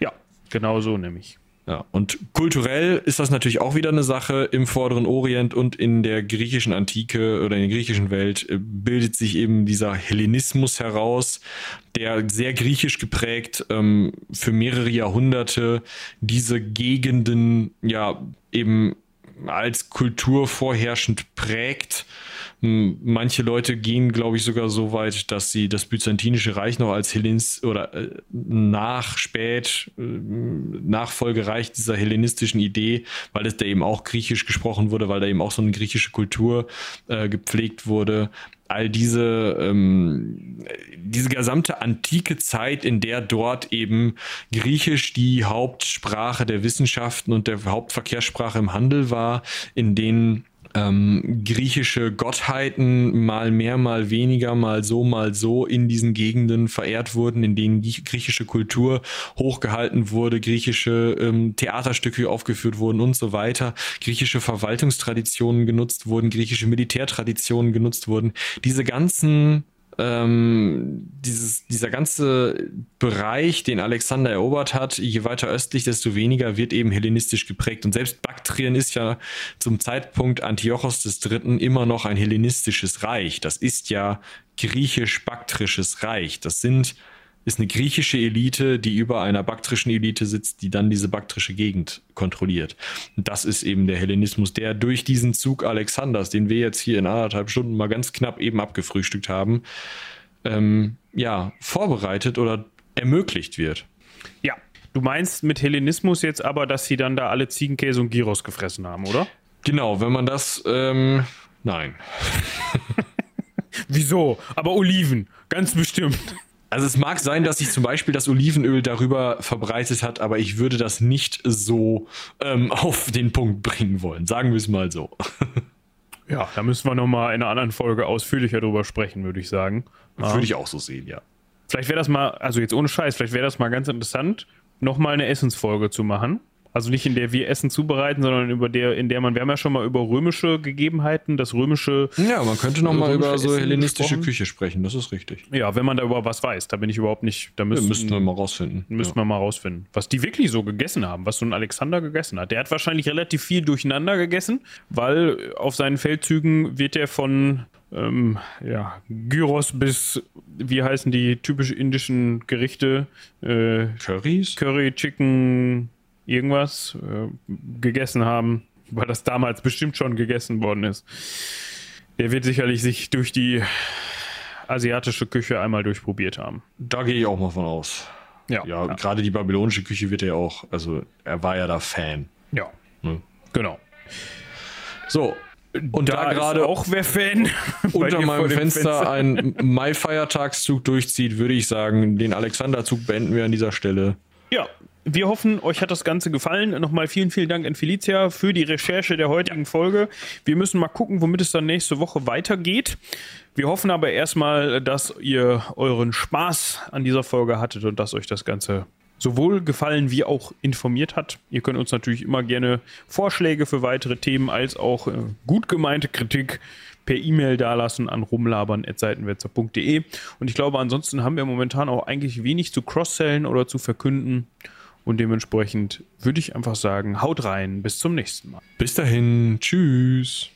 Ja, genau so nämlich. Ja, und kulturell ist das natürlich auch wieder eine Sache. Im Vorderen Orient und in der griechischen Antike oder in der griechischen Welt äh, bildet sich eben dieser Hellenismus heraus, der sehr griechisch geprägt ähm, für mehrere Jahrhunderte diese Gegenden ja eben als Kultur vorherrschend prägt Manche Leute gehen, glaube ich, sogar so weit, dass sie das Byzantinische Reich noch als Hellens oder äh, nach spät äh, Nachfolgereich dieser hellenistischen Idee, weil es da eben auch griechisch gesprochen wurde, weil da eben auch so eine griechische Kultur äh, gepflegt wurde, all diese, ähm, diese gesamte antike Zeit, in der dort eben Griechisch die Hauptsprache der Wissenschaften und der Hauptverkehrssprache im Handel war, in denen ähm, griechische Gottheiten mal mehr, mal weniger, mal so, mal so in diesen Gegenden verehrt wurden, in denen griechische Kultur hochgehalten wurde, griechische ähm, Theaterstücke aufgeführt wurden und so weiter, griechische Verwaltungstraditionen genutzt wurden, griechische Militärtraditionen genutzt wurden. Diese ganzen ähm, dieses, dieser ganze Bereich, den Alexander erobert hat, je weiter östlich, desto weniger wird eben hellenistisch geprägt. Und selbst Baktrien ist ja zum Zeitpunkt Antiochos III. immer noch ein hellenistisches Reich. Das ist ja griechisch-baktrisches Reich. Das sind ist eine griechische Elite, die über einer baktrischen Elite sitzt, die dann diese baktrische Gegend kontrolliert. Und das ist eben der Hellenismus, der durch diesen Zug Alexanders, den wir jetzt hier in anderthalb Stunden mal ganz knapp eben abgefrühstückt haben, ähm, ja, vorbereitet oder ermöglicht wird. Ja, du meinst mit Hellenismus jetzt aber, dass sie dann da alle Ziegenkäse und Gyros gefressen haben, oder? Genau, wenn man das, ähm, nein. Wieso? Aber Oliven, ganz bestimmt. Also es mag sein, dass sich zum Beispiel das Olivenöl darüber verbreitet hat, aber ich würde das nicht so ähm, auf den Punkt bringen wollen. Sagen wir es mal so. Ja, da müssen wir nochmal in einer anderen Folge ausführlicher drüber sprechen, würde ich sagen. Würde ich auch so sehen, ja. Vielleicht wäre das mal, also jetzt ohne Scheiß, vielleicht wäre das mal ganz interessant, nochmal eine Essensfolge zu machen. Also nicht in der wir Essen zubereiten, sondern über der, in der man, wir haben ja schon mal über römische Gegebenheiten, das römische. Ja, man könnte noch mal über so hellenistische gesprochen. Küche sprechen, das ist richtig. Ja, wenn man da über was weiß, da bin ich überhaupt nicht. Da müssen, ja, müssten wir mal rausfinden. Müssen ja. wir mal rausfinden, was die wirklich so gegessen haben, was so ein Alexander gegessen hat. Der hat wahrscheinlich relativ viel durcheinander gegessen, weil auf seinen Feldzügen wird er von ähm, ja, Gyros bis, wie heißen die typisch indischen Gerichte? Äh, Currys? Curry, Chicken, irgendwas äh, gegessen haben, weil das damals bestimmt schon gegessen worden ist. Der wird sicherlich sich durch die asiatische Küche einmal durchprobiert haben. Da gehe ich auch mal von aus. Ja, ja, ja. gerade die babylonische Küche wird er auch, also er war ja da Fan. Ja, ne? genau. So, und da, da gerade auch wer Fan unter meinem Fenster, Fenster ein Mai-Feiertagszug durchzieht, würde ich sagen, den Alexanderzug beenden wir an dieser Stelle. Ja, wir hoffen, euch hat das Ganze gefallen. Nochmal vielen, vielen Dank an Felicia für die Recherche der heutigen Folge. Wir müssen mal gucken, womit es dann nächste Woche weitergeht. Wir hoffen aber erstmal, dass ihr euren Spaß an dieser Folge hattet und dass euch das Ganze sowohl gefallen wie auch informiert hat. Ihr könnt uns natürlich immer gerne Vorschläge für weitere Themen als auch äh, gut gemeinte Kritik per E-Mail dalassen an rumlabern.seitenwetzer.de. Und ich glaube, ansonsten haben wir momentan auch eigentlich wenig zu cross-sellen oder zu verkünden. Und dementsprechend würde ich einfach sagen, haut rein, bis zum nächsten Mal. Bis dahin, tschüss.